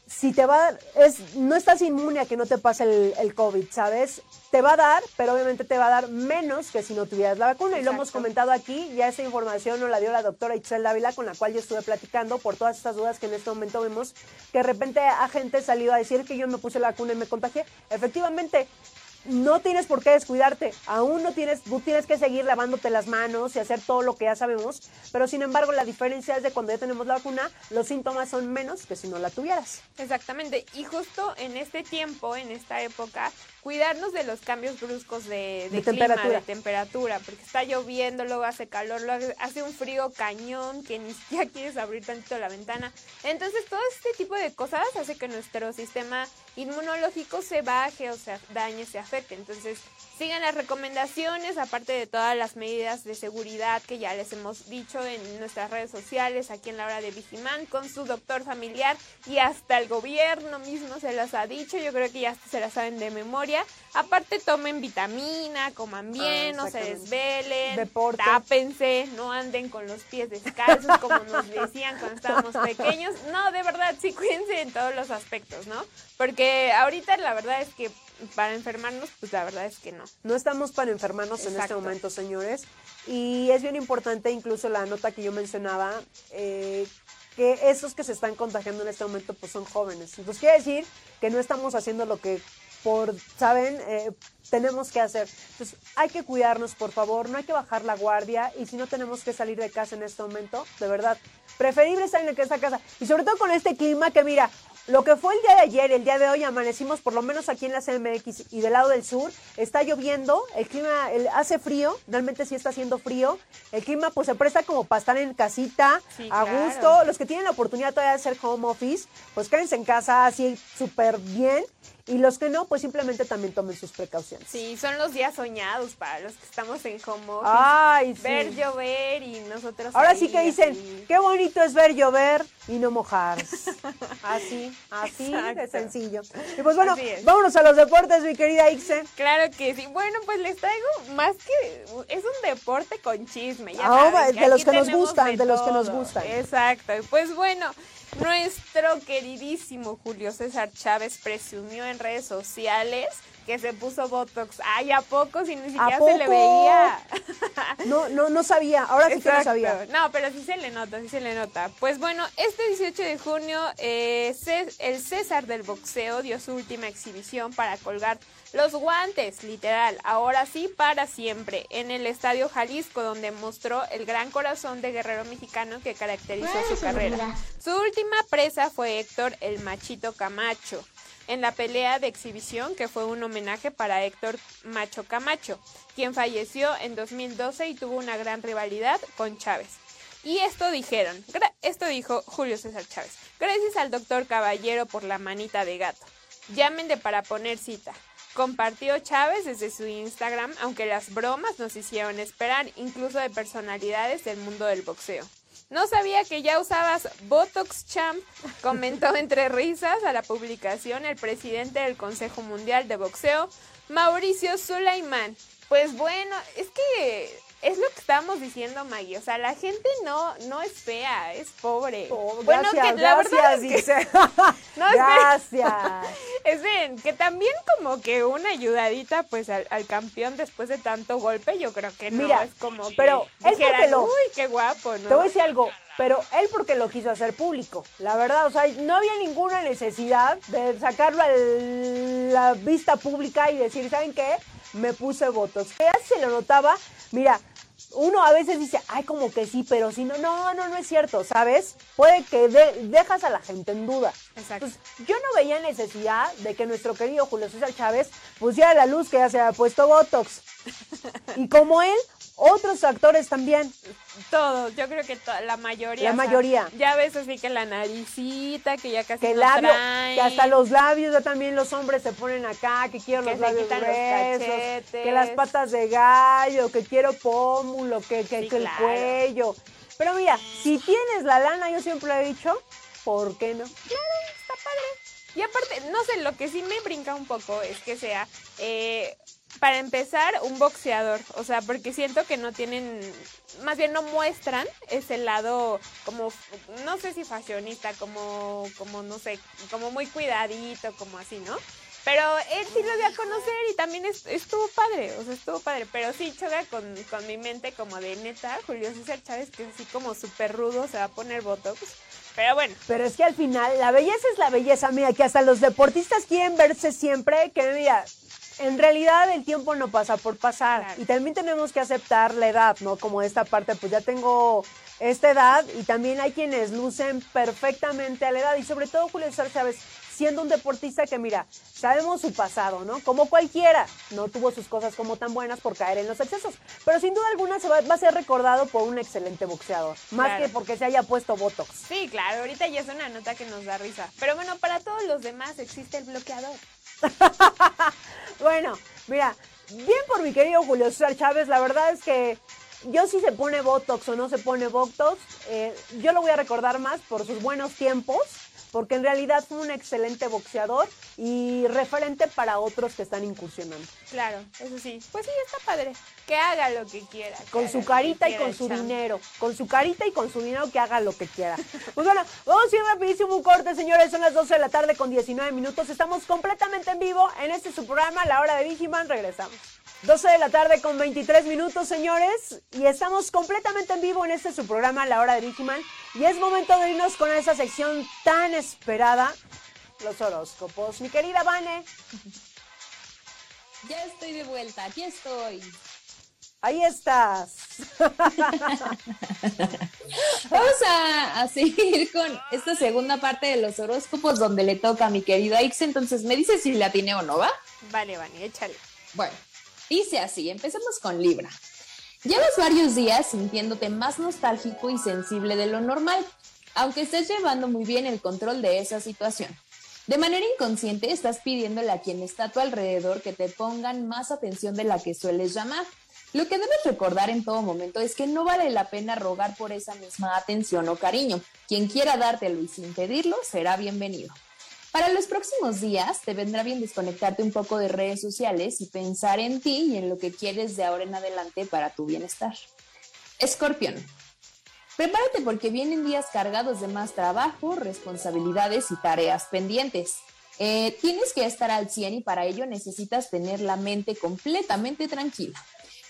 si te va a dar, es, no estás inmune a que no te pase el, el COVID, ¿sabes? Te va a dar, pero obviamente te va a dar menos que si no tuvieras la vacuna. Y lo hemos comentado aquí, ya esa información nos la dio la doctora Itzel Dávila, con la cual yo estuve platicando por todas estas dudas que en este momento vemos, que de repente a gente salió a decir que yo me puse la vacuna y me contagié. Efectivamente, no tienes por qué descuidarte, aún no tienes, tú tienes que seguir lavándote las manos y hacer todo lo que ya sabemos, pero sin embargo la diferencia es de cuando ya tenemos la vacuna, los síntomas son menos que si no la tuvieras. Exactamente. Y justo en este tiempo, en esta época, cuidarnos de los cambios bruscos de, de De clima, temperatura. de temperatura, porque está lloviendo, luego hace calor, luego hace un frío cañón que ni siquiera quieres abrir tantito la ventana. Entonces, todo este tipo de cosas hace que nuestro sistema inmunológico se baje o se dañe, se afecte. Entonces, sigan las recomendaciones, aparte de todas las medidas de seguridad que ya les hemos dicho en nuestras redes sociales, aquí en la hora de Vigimán, con su doctor familiar y hasta el gobierno mismo se las ha dicho. Yo creo que ya se las saben de memoria. Aparte, tomen vitamina, coman bien, no se desvelen, Deporte. tápense, no anden con los pies descalzos como nos decían cuando estábamos pequeños. No, de verdad, sí cuídense en todos los aspectos, ¿no? Porque ahorita la verdad es que para enfermarnos, pues la verdad es que no. No estamos para enfermarnos en este momento, señores. Y es bien importante, incluso la nota que yo mencionaba, eh, que esos que se están contagiando en este momento pues son jóvenes. Entonces quiere decir que no estamos haciendo lo que por, ¿saben? Eh, tenemos que hacer. Entonces hay que cuidarnos, por favor, no hay que bajar la guardia y si no tenemos que salir de casa en este momento, de verdad, preferible en esta casa. Y sobre todo con este clima que mira, lo que fue el día de ayer, el día de hoy amanecimos, por lo menos aquí en la CMX y del lado del sur, está lloviendo, el clima el- hace frío, realmente sí está haciendo frío, el clima pues se presta como para estar en casita, Sí, a claro. gusto, los que tienen la oportunidad todavía de hacer home office, pues quédense en casa así súper bien, y los que no, pues simplemente también tomen sus precauciones. Sí, son los días soñados para los que estamos en home office. Ay, sí. Ver llover y nosotros Ahora ahí, sí que dicen, así. qué bonito es ver llover y no mojarse. Así, así de sencillo. Y pues bueno, vámonos a los deportes, mi querida Ixe. Claro que sí. Bueno, pues les traigo más que es un deporte con chisme. Ya Ah, de los que nos gustan, de los que nos gustan. Exacto. Pues bueno, nuestro queridísimo Julio César Chávez presumió en redes sociales que se puso Botox. Ay, ¿a poco? Si ni siquiera se le veía. No, no, no sabía, ahora sí que no sabía. No, pero sí se le nota, sí se le nota. Pues bueno, este 18 de junio eh, el César del boxeo dio su última exhibición para colgar los guantes, literal, ahora sí para siempre, en el Estadio Jalisco, donde mostró el gran corazón de guerrero mexicano que caracterizó su carrera. Su última presa fue Héctor el Machito Camacho, en la pelea de exhibición que fue un homenaje para Héctor Macho Camacho, quien falleció en 2012 y tuvo una gran rivalidad con Chávez. Y esto dijeron, esto dijo Julio César Chávez. Gracias al doctor Caballero por la manita de gato. Llamen de para poner cita. Compartió Chávez desde su Instagram, aunque las bromas nos hicieron esperar, incluso de personalidades del mundo del boxeo. No sabía que ya usabas Botox Champ, comentó entre risas a la publicación el presidente del Consejo Mundial de Boxeo, Mauricio Sulaimán. Pues bueno, es que es lo que estábamos diciendo, Maggie. O sea, la gente no, no es fea, es pobre. Oh, bueno, gracias, que la verdad gracias, es que, dice. No, gracias. Esperen, que también como que una ayudadita pues al, al campeón después de tanto golpe, yo creo que no Mira, es como que pero él dijeran, porque lo- uy, qué guapo, ¿no? Te voy a decir algo, pero él porque lo quiso hacer público, la verdad, o sea, no había ninguna necesidad de sacarlo a la vista pública y decir, ¿saben qué? Me puse votos. Ya se lo notaba, mira, uno a veces dice, ay, como que sí, pero si no, no, no, no es cierto, ¿sabes? Puede que de- dejas a la gente en duda. Exacto. Pues, yo no veía necesidad de que nuestro querido Julio César Chávez pusiera la luz que ya se había puesto Botox. Y como él, otros actores también. Todos, yo creo que to- la mayoría. La o sea, mayoría. ya ves así que la naricita, que ya casi Que el no labio, traen. que hasta los labios, ya también los hombres se ponen acá, que quiero Que los labios los gruesos, que las patas de gallo, que quiero pómulo, que, que, Sí, que el claro. cuello. Pero mira, si tienes la lana, yo siempre he dicho, ¿por qué no? está padre. Y aparte, no sé, lo que sí me brinca un poco es que sea, eh, para empezar, un boxeador. O sea, porque siento que no tienen, más bien no muestran ese lado como, no sé si fashionista, como, como no sé, como muy cuidadito, como así, ¿no? Pero él sí lo dio a conocer y también es- estuvo padre, o sea, estuvo padre. Pero sí choca con, con mi mente como de neta, Julio César Chávez, que es así como súper rudo, se va a poner Botox. Pero bueno, Pero es que al final, la belleza es la belleza, mira, que hasta los deportistas quieren verse siempre, que mira, en realidad el tiempo no pasa por pasar. Claro. Y también tenemos que aceptar la edad, ¿no? Como esta parte, pues ya tengo esta edad y también hay quienes lucen perfectamente a la edad. Y sobre todo Julio César Chávez, siendo un deportista que, mira, sabemos su pasado, ¿no? Como cualquiera, no tuvo sus cosas como tan buenas por caer en los excesos. Pero sin duda alguna se va, va a ser recordado por un excelente boxeador, más Claro. que porque se haya puesto Botox. Sí, claro, ahorita ya es una nota que nos da risa. Pero bueno, para todos los demás existe el bloqueador. Bueno, mira, bien por mi querido Julio César Chávez, la verdad es que yo si se pone Botox o no se pone Botox, eh, yo lo voy a recordar más por sus buenos tiempos, porque en realidad fue un excelente boxeador y referente para otros que están incursionando. Claro, eso sí. Pues sí, está padre. Que haga lo que quiera. Con su carita y con su dinero, con su carita y con su dinero que haga lo que quiera. Pues bueno, vamos a ir rapidísimo un corte, señores. Son las 12 de la tarde con 19 minutos. Estamos completamente en vivo en este su programa, La Hora de Vigiman. Regresamos. 12 de la tarde con 23 minutos, señores. Y estamos completamente en vivo en este su programa, La Hora de Vigiman. Y es momento de irnos con esa sección tan esperada, los horóscopos. Mi querida Vane, Ya estoy de vuelta, aquí estoy. ahí estás. Vamos a, a seguir con esta segunda parte de los horóscopos donde le toca a mi querida Ix. Entonces, ¿me dice si la tiene o no va? Vale, Vani, échale. Bueno, dice así, empecemos con Libra. Llevas varios días sintiéndote más nostálgico y sensible de lo normal, aunque estés llevando muy bien el control de esa situación. De manera inconsciente estás pidiéndole a quien está a tu alrededor que te pongan más atención de la que sueles llamar. Lo que debes recordar en todo momento es que no vale la pena rogar por esa misma atención o cariño. Quien quiera dártelo y sin pedirlo será bienvenido. Para los próximos días te vendrá bien desconectarte un poco de redes sociales y pensar en ti y en lo que quieres de ahora en adelante para tu bienestar. Escorpión. Prepárate porque vienen días cargados de más trabajo, responsabilidades y tareas pendientes. Eh, tienes que estar al 100 y para ello necesitas tener la mente completamente tranquila.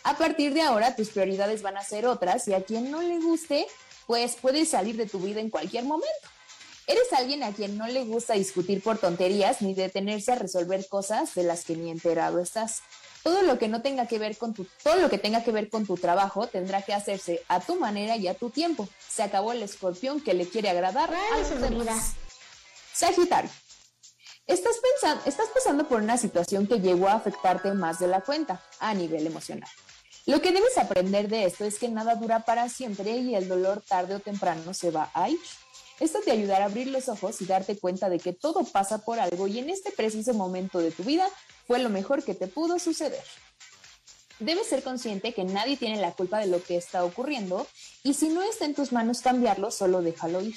A partir de ahora tus prioridades van a ser otras y a quien no le guste, pues puedes salir de tu vida en cualquier momento. Eres alguien a quien no le gusta discutir por tonterías ni detenerse a resolver cosas de las que ni enterado estás. Todo lo que no tenga que ver con tu, todo lo que tenga que ver con tu trabajo tendrá que hacerse a tu manera y a tu tiempo. Se acabó el escorpión que le quiere agradar a los demás. Sagitario. Estás, pensando, estás pasando por una situación que llegó a afectarte más de la cuenta a nivel emocional. Lo que debes aprender de esto es que nada dura para siempre y el dolor tarde o temprano se va a ir. Esto te ayudará a abrir los ojos y darte cuenta de que todo pasa por algo y en este preciso momento de tu vida fue lo mejor que te pudo suceder. Debes ser consciente que nadie tiene la culpa de lo que está ocurriendo y si no está en tus manos cambiarlo, solo déjalo ir.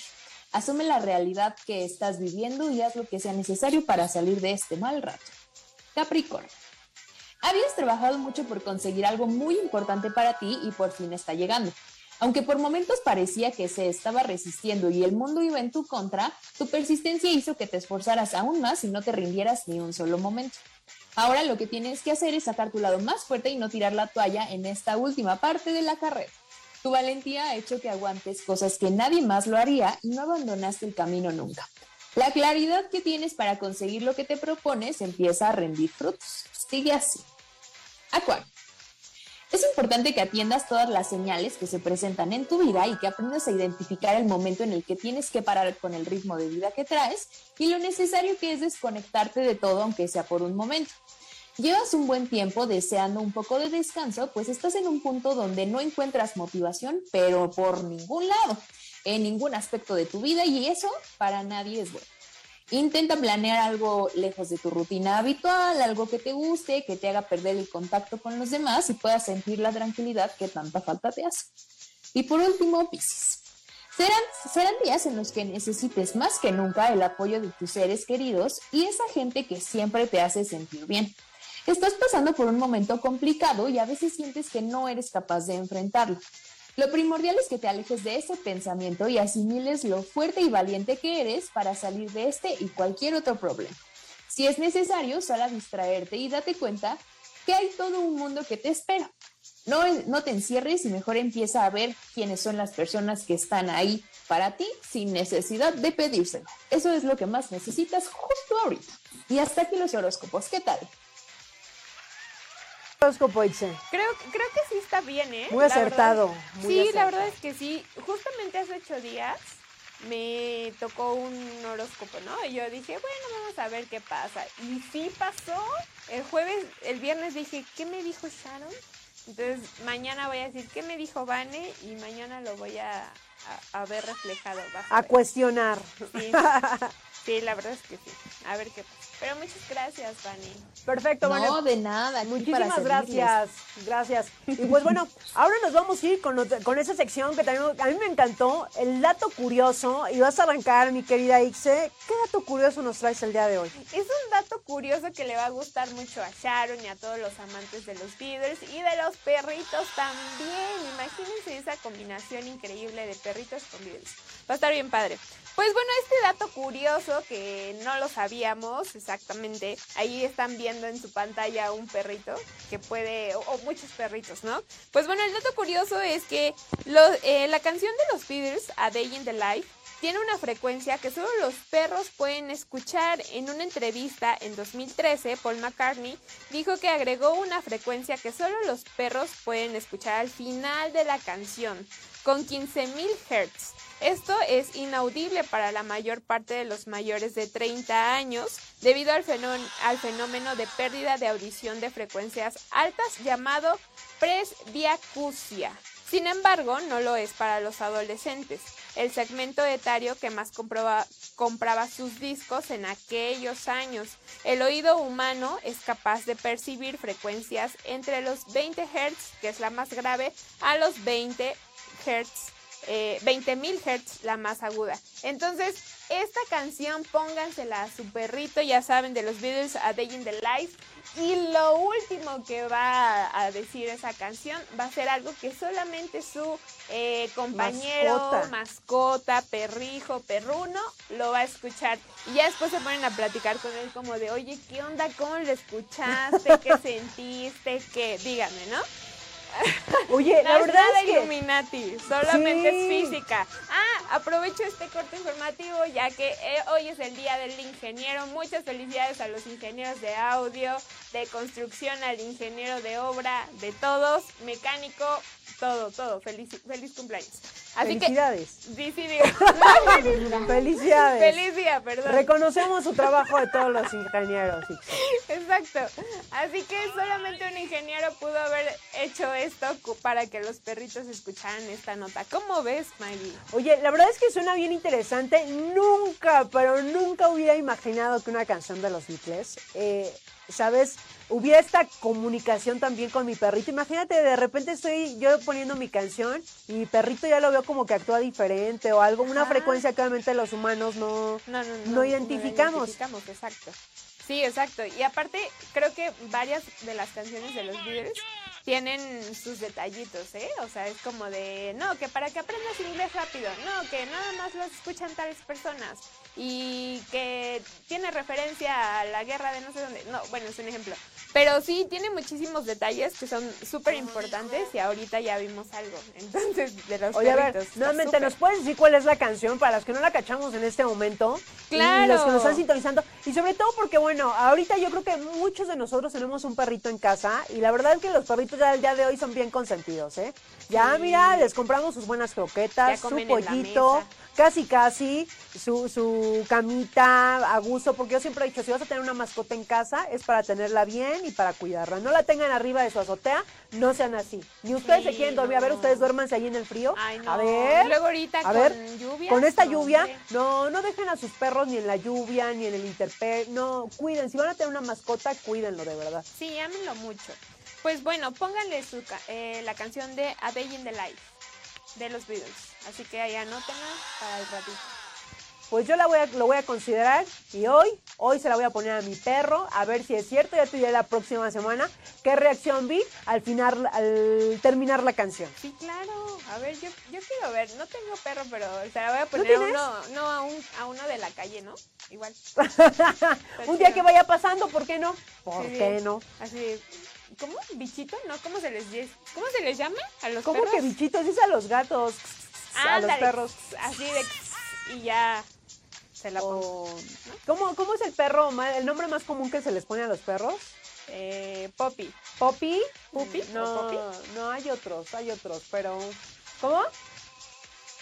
Asume la realidad que estás viviendo y haz lo que sea necesario para salir de este mal rato. Capricornio. Habías trabajado mucho por conseguir algo muy importante para ti y por fin está llegando. Aunque por momentos parecía que se estaba resistiendo y el mundo iba en tu contra, tu persistencia hizo que te esforzaras aún más y no te rindieras ni un solo momento. Ahora lo que tienes que hacer es sacar tu lado más fuerte y no tirar la toalla en esta última parte de la carrera. Tu valentía ha hecho que aguantes cosas que nadie más lo haría y no abandonaste el camino nunca. La claridad que tienes para conseguir lo que te propones empieza a rendir frutos. Sigue así. Acuario. Es importante que atiendas todas las señales que se presentan en tu vida y que aprendas a identificar el momento en el que tienes que parar con el ritmo de vida que traes y lo necesario que es desconectarte de todo aunque sea por un momento. Llevas un buen tiempo deseando un poco de descanso, pues estás en un punto donde no encuentras motivación, pero por ningún lado, en ningún aspecto de tu vida y eso para nadie es bueno. Intenta planear algo lejos de tu rutina habitual, algo que te guste, que te haga perder el contacto con los demás y puedas sentir la tranquilidad que tanta falta te hace. Y por último, Pisces. Serán, serán días en los que necesites más que nunca el apoyo de tus seres queridos y esa gente que siempre te hace sentir bien. Estás pasando por un momento complicado y a veces sientes que no eres capaz de enfrentarlo. Lo primordial es que te alejes de ese pensamiento y asimiles lo fuerte y valiente que eres para salir de este y cualquier otro problema. Si es necesario, sal a distraerte y date cuenta que hay todo un mundo que te espera. No, no te encierres y mejor empieza a ver quiénes son las personas que están ahí para ti sin necesidad de pedírselo. Eso es lo que más necesitas justo ahorita. Y hasta aquí los horóscopos. ¿Qué tal? Horóscopo, Itze. Creo, creo que sí está bien, ¿eh? Muy La acertado, verdad- muy sí, la verdad es que sí. Justamente hace ocho días me tocó un horóscopo, ¿no? Y yo dije, bueno, vamos a ver qué pasa. Y sí pasó. El jueves, el viernes dije, ¿qué me dijo Sharon? Entonces mañana voy a decir, ¿qué me dijo Vane? Y mañana lo voy a, a- a ver reflejado. a A ver. cuestionar. Sí. sí, la verdad es que sí. A ver qué pasa. Pero muchas gracias, Vane. Perfecto. No, de nada. Muchísimas gracias, gracias. Y pues bueno, ahora nos vamos a ir con, con esa sección que también a mí me encantó, el dato curioso. Y vas a arrancar, mi querida Ixe. ¿Qué dato curioso nos traes el día de hoy? Es un dato curioso que le va a gustar mucho a Sharon y a todos los amantes de los Beatles y de los perritos también. Imagínense esa combinación increíble de perritos con Beatles. Va a estar bien padre. Pues bueno, este dato curioso que no lo sabíamos exactamente, ahí están viendo en su pantalla un perrito que puede, o, muchos perritos, ¿no? Pues bueno, el dato curioso es que eh, la canción de los Beatles, A Day in the Life, tiene una frecuencia que solo los perros pueden escuchar. En una entrevista en 2013, Paul McCartney dijo que agregó una frecuencia que solo los perros pueden escuchar al final de la canción, con 15.000 Hz. Esto es inaudible para la mayor parte de los mayores de 30 años debido al, fenómeno de pérdida de audición de frecuencias altas llamado presbiacusia. Sin embargo, no lo es para los adolescentes, el segmento etario que más compraba sus discos en aquellos años. El oído humano es capaz de percibir frecuencias entre los 20 Hz, que es la más grave, a los 20 Hz eh, 20.000 Hz la más aguda. Entonces, esta canción póngansela a su perrito, ya saben, de los Beatles A Day in the Life. Y lo último que va a decir esa canción va a ser algo que solamente su eh, compañero, mascota. perrijo, perruno lo va a escuchar. Y ya después se ponen a platicar con él como de, oye, ¿qué onda? ¿Cómo lo escuchaste? ¿Qué sentiste? ¿Qué? Dígame, ¿no? Oye, la verdad es que... Illuminati, solamente es física. Ah, aprovecho este corte informativo ya que eh, hoy es el día del ingeniero. Muchas felicidades a los ingenieros de audio, de construcción, al ingeniero de obra, de todos, mecánico, todo, todo. Feliz, feliz cumpleaños. Felicidades. sí, sí, Felicidades. Feliz día, perdón. Reconocemos su trabajo de todos los ingenieros. Exacto. Así que solamente un ingeniero pudo haber hecho esto para que los perritos escucharan esta nota. ¿Cómo ves, Maggie? Oye, la verdad es que suena bien interesante. Nunca, pero nunca hubiera imaginado que una canción de los Beatles, eh, ¿sabes? hubiera esta comunicación también con mi perrito. Imagínate, de repente estoy yo poniendo mi canción y mi perrito ya lo veo como que actúa diferente o algo, una frecuencia que obviamente los humanos no, no, no, identificamos. identificamos. Exacto. Sí, exacto. Y aparte, creo que varias de las canciones de los Beatles tienen sus detallitos, ¿eh? O sea, es como de, no, que para que aprendas inglés rápido, no, que nada más los escuchan tales personas y que tiene referencia a la guerra de no sé dónde. No, bueno, es un ejemplo. Pero sí, tiene muchísimos detalles que son súper importantes y ahorita ya vimos algo. Entonces, de los Oye, a ver, nuevamente, ¿nos puedes decir cuál es la canción para los que no la cachamos en este momento? Claro. Y los que nos están sintonizando. Y sobre todo porque, bueno, ahorita yo creo que muchos de nosotros tenemos un perrito en casa y la verdad es que los perritos ya del día de hoy son bien consentidos, ¿eh? Ya, mira, les compramos sus buenas croquetas, su pollito casi casi su, su camita a gusto, porque yo siempre he dicho, si vas a tener una mascota en casa, es para tenerla bien y para cuidarla. No la tengan arriba de su azotea, no sean así. Ni ustedes se quieren dormir, a ver, ustedes duérmanse ahí en el frío. A ver. Luego ahorita a con ver, lluvia. Con esta lluvia, no, no dejen a sus perros ni en la lluvia, ni en el interpel, no, cuiden. Si van a tener una mascota, cuídenlo de verdad. Sí, ámenlo mucho. Pues bueno, pónganle su, eh, la canción de A Day in the Life de los Beatles. Así que ahí anótenla para el ratito. Pues yo la voy a, lo voy a considerar y hoy, hoy se la voy a poner a mi perro, a ver si es cierto, ya te diré la próxima semana qué reacción vi al final, al terminar la canción. Sí, claro, a ver, yo, yo quiero ver, no tengo perro, pero se la voy a poner a uno, no, a, un, a uno de la calle, ¿no? Igual. un día que vaya pasando, ¿por qué no? ¿Por qué no? Así, ¿Cómo? ¿Bichito? ¿No? ¿Cómo se les, ¿cómo se les llama a los ¿Cómo que bichitos? Dice a los gatos, a los perros. Así de... Y ya se la pongo. ¿Cómo, ¿Cómo es el perro, el nombre más común que se les pone a los perros? Eh, Poppy. ¿Poppy? ¿Poppy? No, no, hay otros, hay otros, pero... ¿Cómo?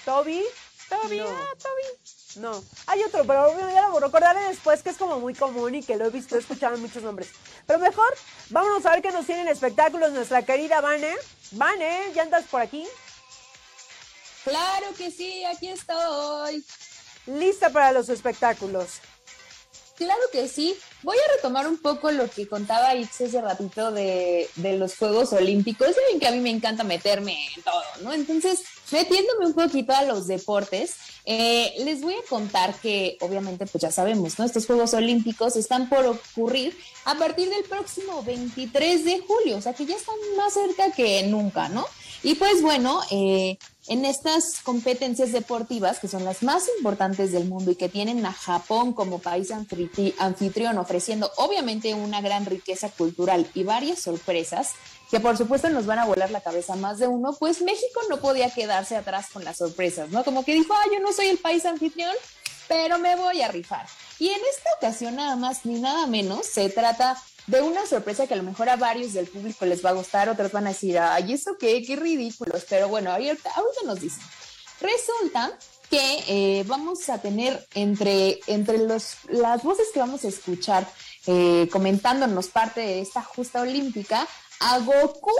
¿Toby? Toby, ah, Toby. No, hay otro, pero ya lo recordaré después que es como muy común y que lo he visto, he escuchado en muchos nombres. Pero mejor, vámonos a ver qué nos tienen espectáculos nuestra querida Vane. Vane, ¿ya andas por aquí? Claro que sí, aquí estoy. Lista para los espectáculos. Claro que sí. Voy a retomar un poco lo que contaba Ix ese ratito de, de los Juegos Olímpicos. Saben que a mí me encanta meterme en todo, ¿no? Entonces, metiéndome un poquito a los deportes, eh, les voy a contar que, obviamente, pues ya sabemos, ¿no? Estos Juegos Olímpicos están por ocurrir a partir del próximo 23 de julio, o sea que ya están más cerca que nunca, ¿no? Y pues bueno, eh, en estas competencias deportivas, que son las más importantes del mundo y que tienen a Japón como país anfitrión, ofreciendo obviamente una gran riqueza cultural y varias sorpresas, que por supuesto nos van a volar la cabeza más de uno, pues México no podía quedarse atrás con las sorpresas, ¿no? Como que dijo, ah, yo no soy el país anfitrión, pero me voy a rifar. Y en esta ocasión nada más ni nada menos se trata de una sorpresa que a lo mejor a varios del público les va a gustar, otros van a decir, ay, ¿eso qué? Qué ridículos. Pero bueno, ahorita, ahorita nos dicen. Resulta que eh, vamos a tener entre, entre los, las voces que vamos a escuchar eh, comentándonos parte de esta justa olímpica a Goku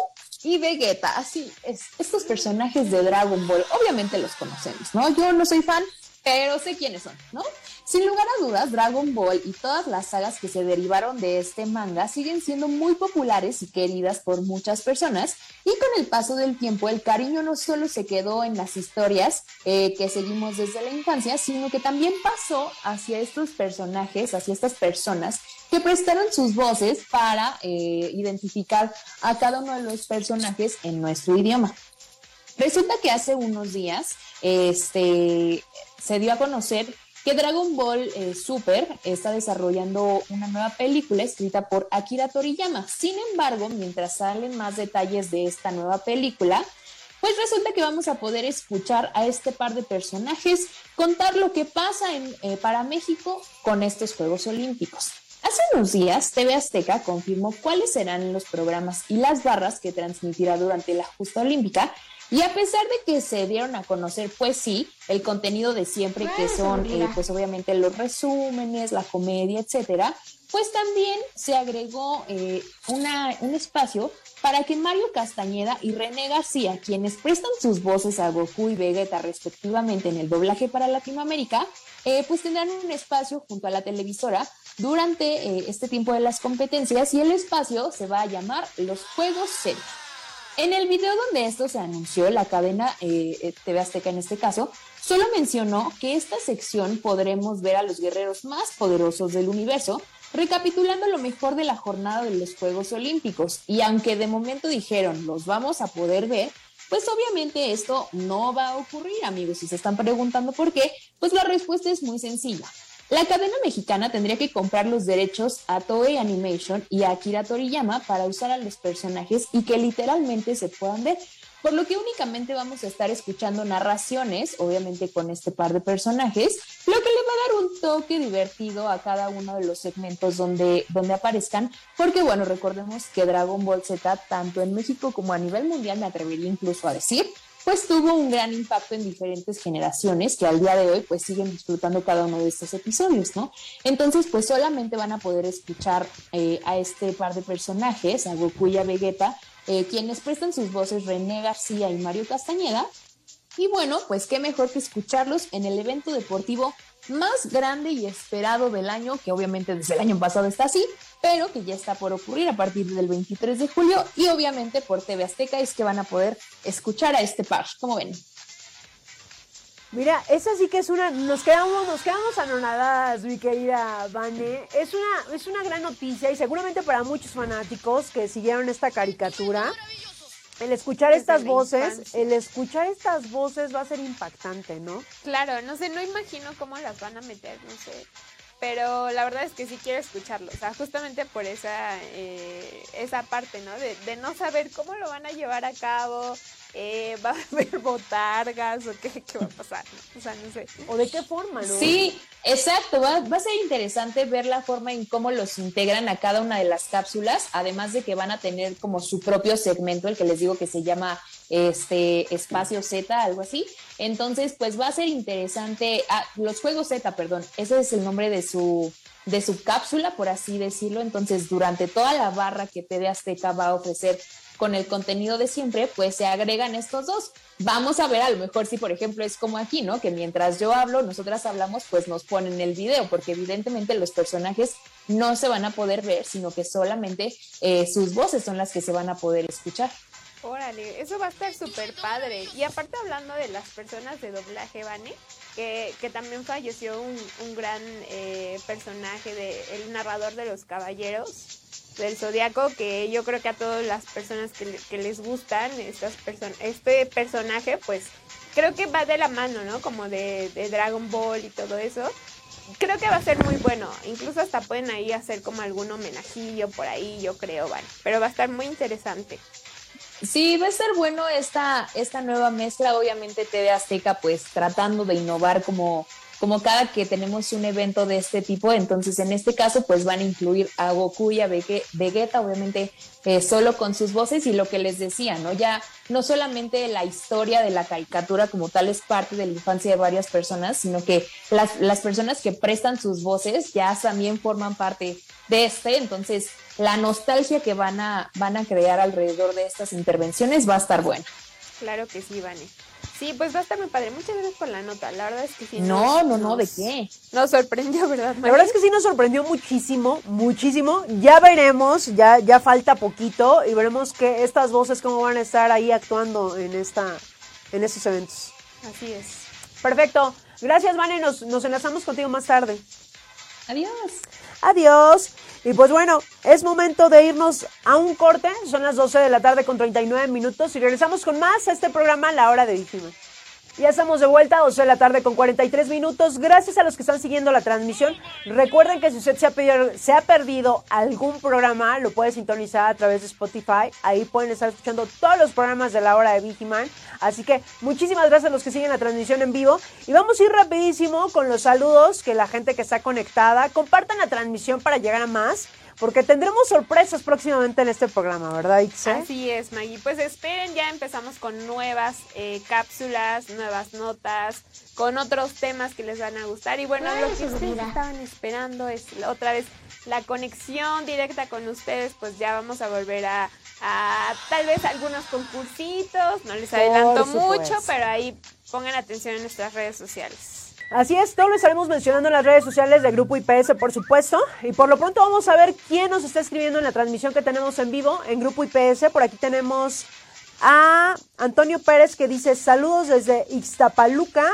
y Vegeta. Así es, estos personajes de Dragon Ball, obviamente los conocemos, ¿no? Yo no soy fan, pero sé quiénes son, ¿no? Sin lugar a dudas, Dragon Ball y todas las sagas que se derivaron de este manga siguen siendo muy populares y queridas por muchas personas y con el paso del tiempo el cariño no solo se quedó en las historias eh, que seguimos desde la infancia, sino que también pasó hacia estos personajes, hacia estas personas que prestaron sus voces para eh, identificar a cada uno de los personajes en nuestro idioma. Resulta que hace unos días este, se dio a conocer que Dragon Ball eh, Super está desarrollando una nueva película escrita por Akira Toriyama. Sin embargo, mientras salen más detalles de esta nueva película, pues resulta que vamos a poder escuchar a este par de personajes contar lo que pasa en, eh, para México con estos Juegos Olímpicos. Hace unos días, TV Azteca confirmó cuáles serán los programas y las barras que transmitirá durante la justa olímpica y a pesar de que se dieron a conocer, pues sí, el contenido de siempre, que son, eh, pues obviamente los resúmenes, la comedia, etcétera, pues también se agregó eh, una, un espacio para que Mario Castañeda y René García, quienes prestan sus voces a Goku y Vegeta respectivamente en el doblaje para Latinoamérica, eh, pues tendrán un espacio junto a la televisora durante este tiempo de las competencias y el espacio se va a llamar Los Juegos Serios. En el video donde esto se anunció, la cadena eh, eh TV Azteca en este caso, solo mencionó que esta sección podremos ver a los guerreros más poderosos del universo, recapitulando lo mejor de la jornada de los Juegos Olímpicos. Y aunque de momento dijeron los vamos a poder ver, pues obviamente esto no va a ocurrir, amigos. Si se están preguntando por qué, pues la respuesta es muy sencilla. La cadena mexicana tendría que comprar los derechos a Toei Animation y a Akira Toriyama para usar a los personajes y que literalmente se puedan ver, por lo que únicamente vamos a estar escuchando narraciones, obviamente con este par de personajes, lo que le va a dar un toque divertido a cada uno de los segmentos donde, donde aparezcan, porque bueno, recordemos que Dragon Ball Z, tanto en México como a nivel mundial, me atrevería incluso a decir, pues tuvo un gran impacto en diferentes generaciones que al día de hoy pues siguen disfrutando cada uno de estos episodios, ¿no? Entonces pues solamente van a poder escuchar eh, a este par de personajes, a Goku y a Vegeta, eh, quienes prestan sus voces René García y Mario Castañeda. Y bueno, pues qué mejor que escucharlos en el evento deportivo más grande y esperado del año, que obviamente desde el año pasado está así, pero que ya está por ocurrir a partir del 23 de julio y obviamente por TV Azteca es que van a poder escuchar a este par. ¿Cómo ven? Mira, esa sí que es una, nos quedamos, nos quedamos anonadadas, mi querida Vane. Es una, es una gran noticia y seguramente para muchos fanáticos que siguieron esta caricatura, el escuchar estas voces, el escuchar estas voces va a ser impactante, ¿no? Claro, no sé, no imagino cómo las van a meter, no sé. Pero la verdad es que sí quiero escucharlo, o sea, justamente por esa, eh, esa parte, ¿no? De, de no saber cómo lo van a llevar a cabo, eh, va a haber botargas o qué, qué, va a pasar, o sea, no sé. O de qué forma, ¿no? Sí, exacto, va, va, a ser interesante ver la forma en cómo los integran a cada una de las cápsulas, además de que van a tener como su propio segmento, el que les digo que se llama este espacio Z, algo así. Entonces, pues va a ser interesante, ah, los juegos Z, perdón, ese es el nombre de su de su cápsula, por así decirlo. Entonces, durante toda la barra que TV Azteca va a ofrecer con el contenido de siempre, pues se agregan estos dos. Vamos a ver a lo mejor si, por ejemplo, es como aquí, ¿no? Que mientras yo hablo, nosotras hablamos, pues nos ponen el video, porque evidentemente los personajes no se van a poder ver, sino que solamente eh, sus voces son las que se van a poder escuchar. Órale, eso va a estar súper padre. Y aparte hablando de las personas de doblaje, Vane, que, que también falleció un, gran eh, personaje, de, el narrador de los caballeros del Zodíaco, que yo creo que a todas las personas que, les gustan estas person este personaje, pues creo que va de la mano, ¿no? Como de, de Dragon Ball y todo eso creo que va a ser muy bueno. Incluso hasta pueden ahí hacer como algún homenajillo por ahí, yo creo, vale. Pero va a estar muy interesante. Sí, va a ser bueno esta, esta nueva mezcla, obviamente TV Azteca pues tratando de innovar como, como cada que tenemos un evento de este tipo, entonces en este caso pues van a incluir a Goku y a Vegeta, obviamente eh, solo con sus voces y lo que les decía, ¿no? Ya no solamente la historia de la caricatura como tal es parte de la infancia de varias personas, sino que las, las personas que prestan sus voces ya también forman parte de este, entonces la nostalgia que van a, van a crear alrededor de estas intervenciones va a estar buena. Claro que sí, Vane. Sí, pues va a estar muy padre. Muchas gracias por la nota. La verdad es que sí. No, no, no, ¿de qué? Nos sorprendió, ¿verdad? La verdad es que sí nos sorprendió muchísimo, muchísimo. Ya veremos, ya, ya falta poquito y veremos que estas voces cómo van a estar ahí actuando en esta, en estos eventos. Así es. Perfecto. Gracias, Vane. Nos, nos enlazamos contigo más tarde. Adiós. Adiós. Y pues bueno, es momento de irnos a un corte. Son las 12 de la tarde con 39 minutos y regresamos con más a este programa La Hora de Víctimas. Ya estamos de vuelta, 12 de la tarde con 43 minutos. Gracias a los que están siguiendo la transmisión. Recuerden que si usted se ha, perdido, algún programa, lo puede sintonizar a través de Spotify. Ahí pueden estar escuchando todos los programas de la hora de Vigiman. Así que muchísimas gracias a los que siguen la transmisión en vivo. Y vamos a ir rapidísimo con los saludos que la gente que está conectada. Compartan la transmisión para llegar a más porque tendremos sorpresas próximamente en este programa, ¿verdad, Ixe? Así es, Maggie. Pues esperen, ya empezamos con nuevas eh, cápsulas, nuevas notas, con otros temas que les van a gustar. Y bueno, lo que ustedes estaban esperando es otra vez la conexión directa con ustedes, pues ya vamos a volver a, a tal vez algunos concursitos, no les adelanto mucho, pero ahí pongan atención en nuestras redes sociales. Así es, todo lo estaremos mencionando en las redes sociales del Grupo IPS, por supuesto. Y por lo pronto vamos a ver quién nos está escribiendo en la transmisión que tenemos en vivo en Grupo IPS. Por aquí tenemos a Antonio Pérez que dice saludos desde Ixtapaluca,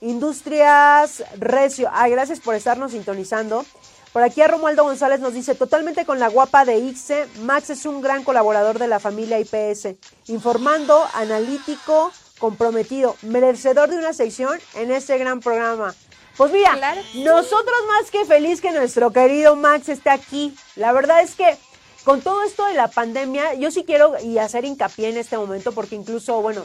Industrias Recio. Ay, gracias por estarnos sintonizando. Por aquí a Romualdo González nos dice, totalmente con la guapa de ICE, Max es un gran colaborador de la familia IPS, informando, analítico, comprometido, merecedor de una sección en este gran programa. Pues mira, nosotros más que feliz que nuestro querido Max esté aquí. La verdad es que con todo esto de la pandemia, yo sí quiero y hacer hincapié en este momento porque incluso, bueno,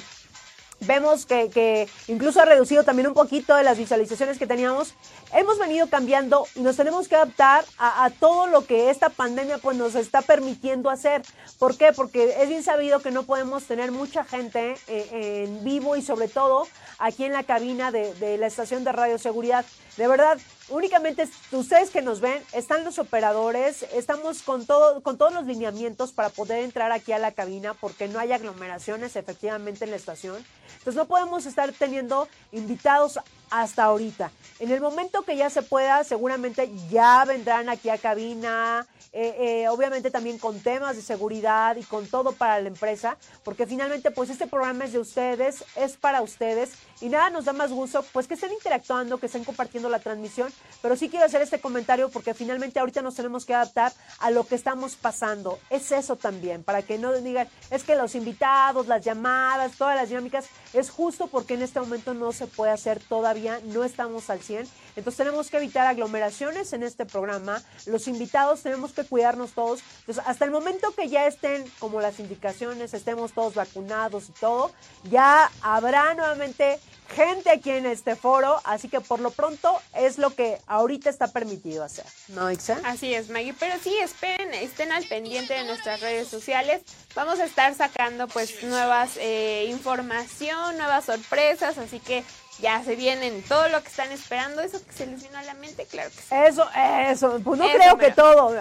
vemos que, incluso ha reducido también un poquito de las visualizaciones que teníamos. Hemos venido cambiando y nos tenemos que adaptar a, todo lo que esta pandemia pues, nos está permitiendo hacer. ¿Por qué? Porque es bien sabido que no podemos tener mucha gente eh, en vivo y sobre todo aquí en la cabina de, de la estación de radioseguridad. De verdad, únicamente ustedes que nos ven, están los operadores, estamos con, todo, con todos los lineamientos para poder entrar aquí a la cabina porque no hay aglomeraciones efectivamente en la estación. Entonces no podemos estar teniendo invitados hasta ahorita. En el momento que ya se pueda, seguramente ya vendrán aquí a cabina, eh, eh, obviamente también con temas de seguridad y con todo para la empresa, porque finalmente pues este programa es de ustedes, es para ustedes y nada nos da más gusto pues que estén interactuando, que estén compartiendo la transmisión, pero sí quiero hacer este comentario porque finalmente ahorita nos tenemos que adaptar a lo que estamos pasando, es eso también, para que no digan, es que los invitados, las llamadas, todas las dinámicas, es justo porque en este momento no se puede hacer todavía, no estamos al 100 entonces tenemos que evitar aglomeraciones en este programa. Los invitados tenemos que cuidarnos todos. Entonces hasta el momento que ya estén como las indicaciones, estemos todos vacunados y todo, ya habrá nuevamente gente aquí en este foro, así que por lo pronto es lo que ahorita está permitido hacer, ¿no, Ixa? Así es, Maggie, pero sí, esperen, estén al pendiente de nuestras redes sociales, vamos a estar sacando pues nuevas eh, información, nuevas sorpresas, así que ya se vienen todo lo que están esperando, eso que se les vino a la mente, claro que sí. Eso, eso, pues no creo que todo,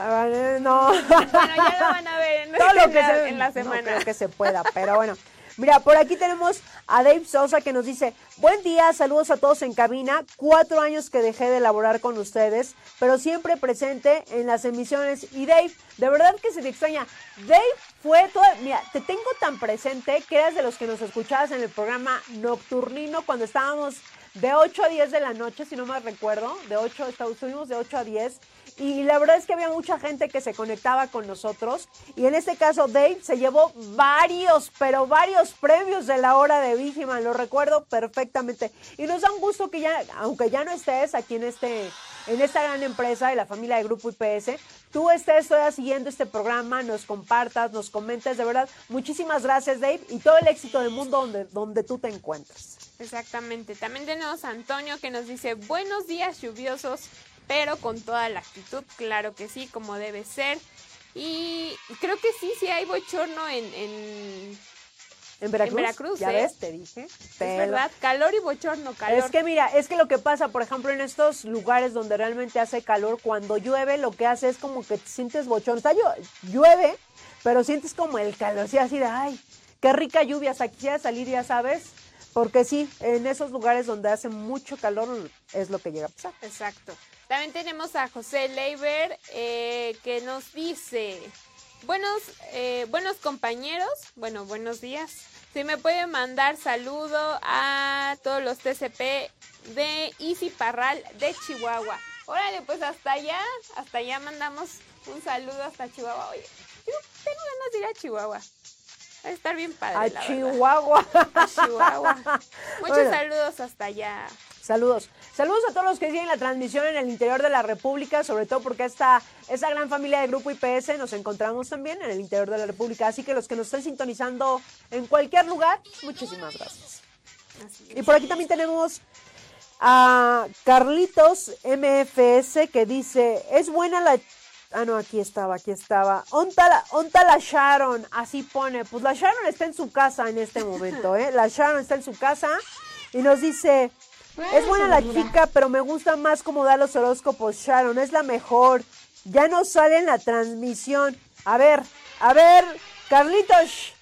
no. Bueno, ya lo van a ver en, todo lo que se, en la semana. No creo que se pueda, pero bueno. Mira, por aquí tenemos a Dave Sosa que nos dice, buen día, saludos a todos en cabina, cuatro años que dejé de elaborar con ustedes, pero siempre presente en las emisiones. Y Dave, de verdad que se te extraña. Dave fue todo, mira, te tengo tan presente que eras de los que nos escuchabas en el programa nocturnino cuando estábamos de 8 a 10 de la noche, si no me recuerdo, de 8, estuvimos de 8 a 10 y la verdad es que había mucha gente que se conectaba con nosotros y en este caso Dave se llevó varios, pero varios premios de la hora de Vigiman, lo recuerdo perfectamente y nos da un gusto que ya, aunque ya no estés aquí en este en esta gran empresa de la familia de Grupo IPS, tú estés todavía siguiendo este programa, nos compartas, nos comentes, de verdad, muchísimas gracias Dave y todo el éxito del mundo donde, donde tú te encuentres. Exactamente. También tenemos a Antonio que nos dice buenos días lluviosos, pero con toda la actitud, claro que sí, como debe ser. Y creo que sí, sí hay bochorno en, en, En Veracruz. Veracruz, Ya ¿eh? ves, te dije. es Te verdad, calor y bochorno, calor. Es que mira, es que lo que pasa, por ejemplo, en estos lugares donde realmente hace calor, cuando llueve, lo que hace es como que te sientes bochón. O sea, llueve, pero sientes como el calor, sí, así de, ay, qué rica lluvia, hasta quisiera salir, ya sabes. Porque sí, en esos lugares donde hace mucho calor es lo que llega a pasar. Exacto. También tenemos a José Leiber eh, que nos dice, buenos, eh, buenos compañeros, bueno, buenos días. Si me puede mandar saludo a todos los TCP de Easy Parral de Chihuahua. Órale, pues hasta allá, hasta allá mandamos un saludo hasta Chihuahua. Oye, yo tengo ganas de ir a Chihuahua. Va a estar bien padre. A. Chihuahua. A Chihuahua. Muchos Bueno. saludos hasta allá. Saludos. Saludos a todos los que siguen la transmisión en el interior de la República, sobre todo porque esta, esta gran familia de Grupo IPS nos encontramos también en el interior de la República. Así que los que nos estén sintonizando en cualquier lugar, muchísimas gracias. Y por aquí también tenemos a Carlitos MFS que dice, es buena la... Ah, no, aquí estaba, aquí estaba. Onta la, onta la Sharon, así pone. Pues la Sharon está en su casa en este momento, ¿eh? La Sharon está en su casa y nos dice, es buena la chica, pero me gusta más cómo da los horóscopos Sharon, es la mejor. Ya no sale en la transmisión. A ver, a ver, Carlitos,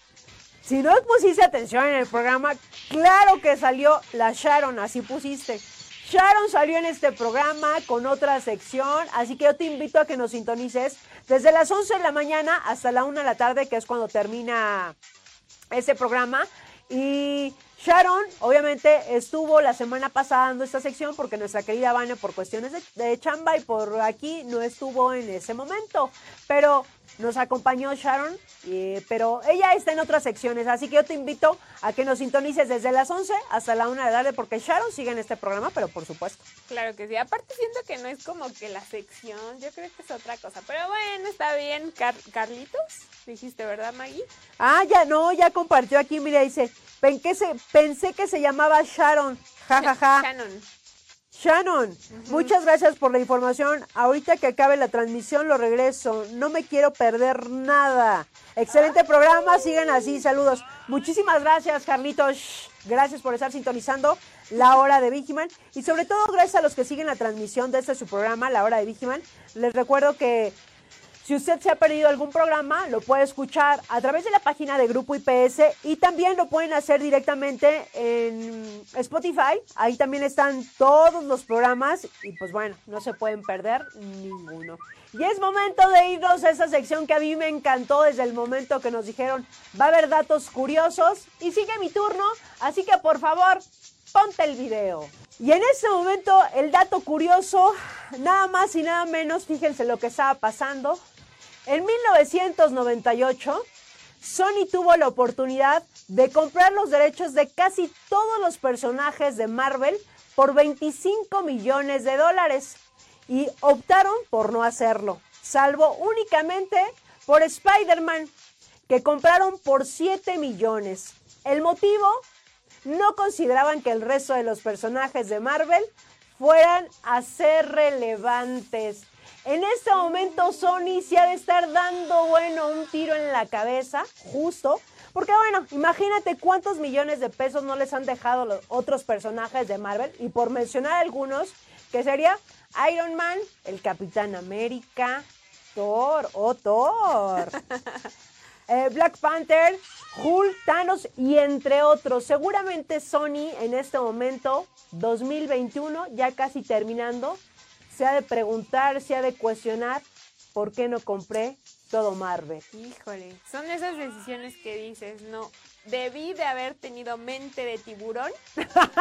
si no pusiste atención en el programa, claro que salió la Sharon, así pusiste. Sharon salió en este programa con otra sección, así que yo te invito a que nos sintonices desde las 11 de la mañana hasta la 1 de la tarde, que es cuando termina ese programa. Y Sharon, obviamente, estuvo la semana pasada dando esta sección porque nuestra querida Vane, por cuestiones de, de chamba y por aquí, no estuvo en ese momento. Pero nos acompañó Sharon, eh, pero ella está en otras secciones. Así que yo te invito a que nos sintonices desde las 11 hasta la 1 de la tarde porque Sharon sigue en este programa, pero por supuesto. Claro que sí. Aparte siento que no es como que la sección, yo creo que es otra cosa. Pero bueno, está bien. Car- Carlitos, dijiste, ¿verdad, Maggie? Ah, ya no, ya compartió aquí, mira, dice, "Pen- que se, pensé que se llamaba Sharon, jajaja. Shannon. Shannon, muchas gracias por la información. Ahorita que acabe la transmisión lo regreso. No me quiero perder nada. Excelente programa, sigan así, saludos. Muchísimas gracias, Carlitos. Gracias por estar sintonizando la hora de Vigiman. Y sobre todo gracias a los que siguen la transmisión de este su programa, la hora de Vigiman. Les recuerdo que si usted se ha perdido algún programa, lo puede escuchar a través de la página de Grupo IPS y también lo pueden hacer directamente en Spotify. Ahí también están todos los programas y pues bueno, no se pueden perder ninguno. Y es momento de irnos a esa sección que a mí me encantó desde el momento que nos dijeron va a haber datos curiosos y sigue mi turno, así que por favor, ponte el video. Y en este momento el dato curioso, nada más y nada menos, fíjense lo que estaba pasando. En 1998, Sony tuvo la oportunidad de comprar los derechos de casi todos los personajes de Marvel por 25 millones de dólares y optaron por no hacerlo, salvo únicamente por Spider-Man, que compraron por 7 millones. El motivo, no consideraban que el resto de los personajes de Marvel fueran a ser relevantes. En este momento Sony se ha de estar dando, bueno, un tiro en la cabeza, justo, porque bueno, imagínate cuántos millones de pesos no les han dejado los otros personajes de Marvel, y por mencionar algunos, que sería Iron Man, el Capitán América, Thor, oh Thor, eh, Black Panther, Hulk, Thanos y entre otros. Seguramente Sony en este momento, 2021, ya casi terminando, se ha de preguntar, se ha de cuestionar por qué no compré todo Marvel. Híjole, son esas decisiones que dices, no, debí de haber tenido mente de tiburón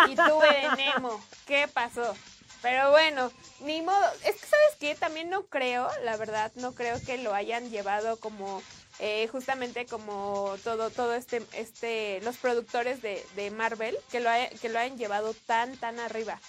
y tuve de Nemo. ¿Qué pasó? Pero bueno, ni modo. Es que, ¿sabes qué? También no creo, la verdad, no creo que lo hayan llevado como, eh, justamente como todo, todo este, este, los productores de, de Marvel, que lo, hay- que lo hayan llevado tan, tan arriba.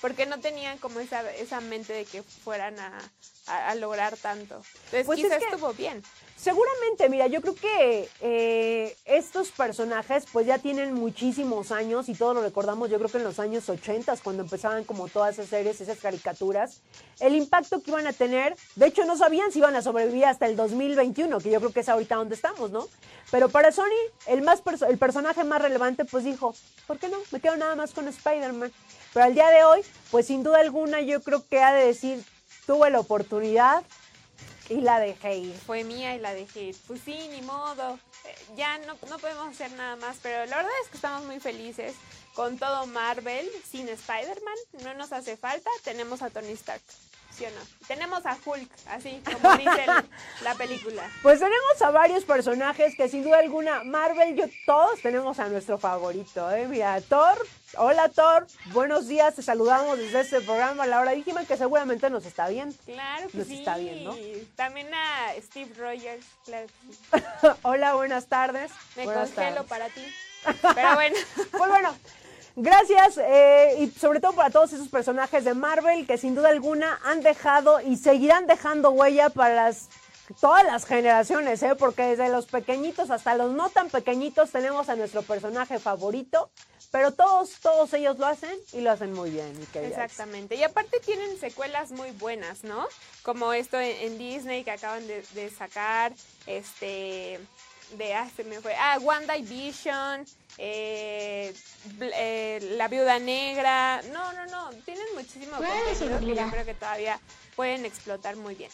Porque no tenían como esa, esa mente de que fueran a, a, a lograr tanto. Entonces Pues es quizás que- estuvo bien. Seguramente, mira, yo creo que eh, estos personajes pues ya tienen muchísimos años y todos lo recordamos, yo creo que en los años 80 cuando empezaban como todas esas series, esas caricaturas, el impacto que iban a tener, de hecho no sabían si iban a sobrevivir hasta el 2021, que yo creo que es ahorita donde estamos, ¿no? Pero para Sony, el, más el personaje más relevante pues dijo, ¿por qué no? Me quedo nada más con Spider-Man. Pero al día de hoy, pues sin duda alguna yo creo que ha de decir, tuve la oportunidad y la dejé ir. Fue mía y la dejé ir. Pues sí, ni modo. Eh, Ya no, no podemos hacer nada más, pero la verdad es que estamos muy felices con todo Marvel, sin Spider-Man. No nos hace falta. Tenemos a Tony Stark. ¿Sí o no? Tenemos a Hulk, así como dice el- la película. Pues tenemos a varios personajes que sin duda alguna, Marvel, yo todos tenemos a nuestro favorito, ¿eh? Mira, Thor, hola Thor, buenos días, te saludamos desde este programa, la hora que seguramente nos está bien. Claro que Nos sí. está bien, ¿no? También a Steve Rogers, claro hola, buenas tardes. Me Buenas congelo tardes. para ti. Pero bueno. Pues bueno, gracias eh, y sobre todo para todos esos personajes de Marvel que sin duda alguna han dejado y seguirán dejando huella para las todas las generaciones, ¿eh? porque desde los pequeñitos hasta los no tan pequeñitos tenemos a nuestro personaje favorito, pero todos, todos ellos lo hacen y lo hacen muy bien. Exactamente. Y aparte tienen secuelas muy buenas, ¿no? Como esto en, Disney que acaban de, sacar, este, de, ah, se me fue, ah, WandaVision, eh, Bl- eh, La Viuda Negra. No, no, no, tienen muchísimo contenido que yo creo que todavía pueden explotar muy bien.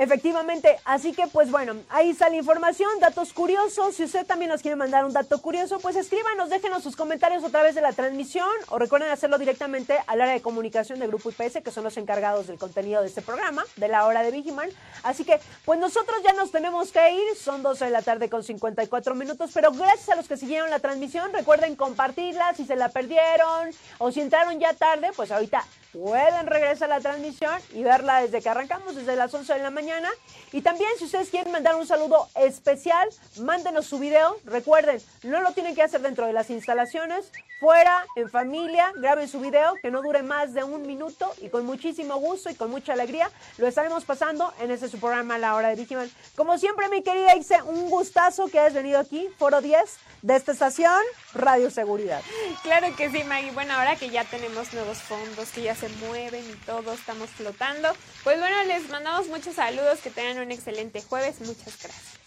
Efectivamente, así que pues bueno, ahí está la información, datos curiosos. Si usted también nos quiere mandar un dato curioso, pues escríbanos, déjenos sus comentarios a través de la transmisión o recuerden hacerlo directamente al área de comunicación de Grupo IPS, que son los encargados del contenido de este programa, de la hora de Vigiman. Así que pues nosotros ya nos tenemos que ir, son 12 de la tarde con 54 minutos, pero gracias a los que siguieron la transmisión, recuerden compartirla si se la perdieron o si entraron ya tarde, pues ahorita pueden regresar a la transmisión y verla desde que arrancamos, desde las 11 de la mañana. Y también si ustedes quieren mandar un saludo especial, mándenos su video. Recuerden, no lo tienen que hacer dentro de las instalaciones, fuera, en familia, graben su video que no dure más de un minuto y con muchísimo gusto y con mucha alegría lo estaremos pasando en ese su programa La Hora de Vigiman. Como siempre, mi querida Ixe, un gustazo que hayas venido aquí, Foro 10 de esta estación, Radio Seguridad. Claro que sí, Maggie. Bueno, ahora que ya tenemos nuevos fondos, que ya se mueven y todo, estamos flotando. Pues bueno, les mandamos muchos saludos, que tengan un excelente jueves. Muchas gracias.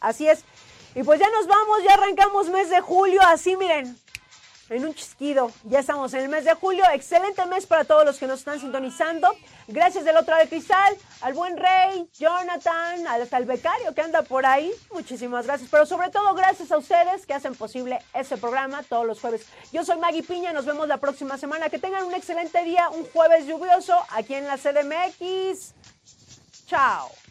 Así es. Y pues ya nos vamos, ya arrancamos mes de julio, así miren, en un chisquido. Ya estamos en el mes de julio. Excelente mes para todos los que nos están sintonizando. Gracias del otro lado del cristal, al buen Rey, Jonathan, hasta el becario que anda por ahí. Muchísimas gracias. Pero sobre todo gracias a ustedes que hacen posible este programa todos los jueves. Yo soy Maggie Piña, nos vemos la próxima semana. Que tengan un excelente día, un jueves lluvioso aquí en la CDMX. Chao.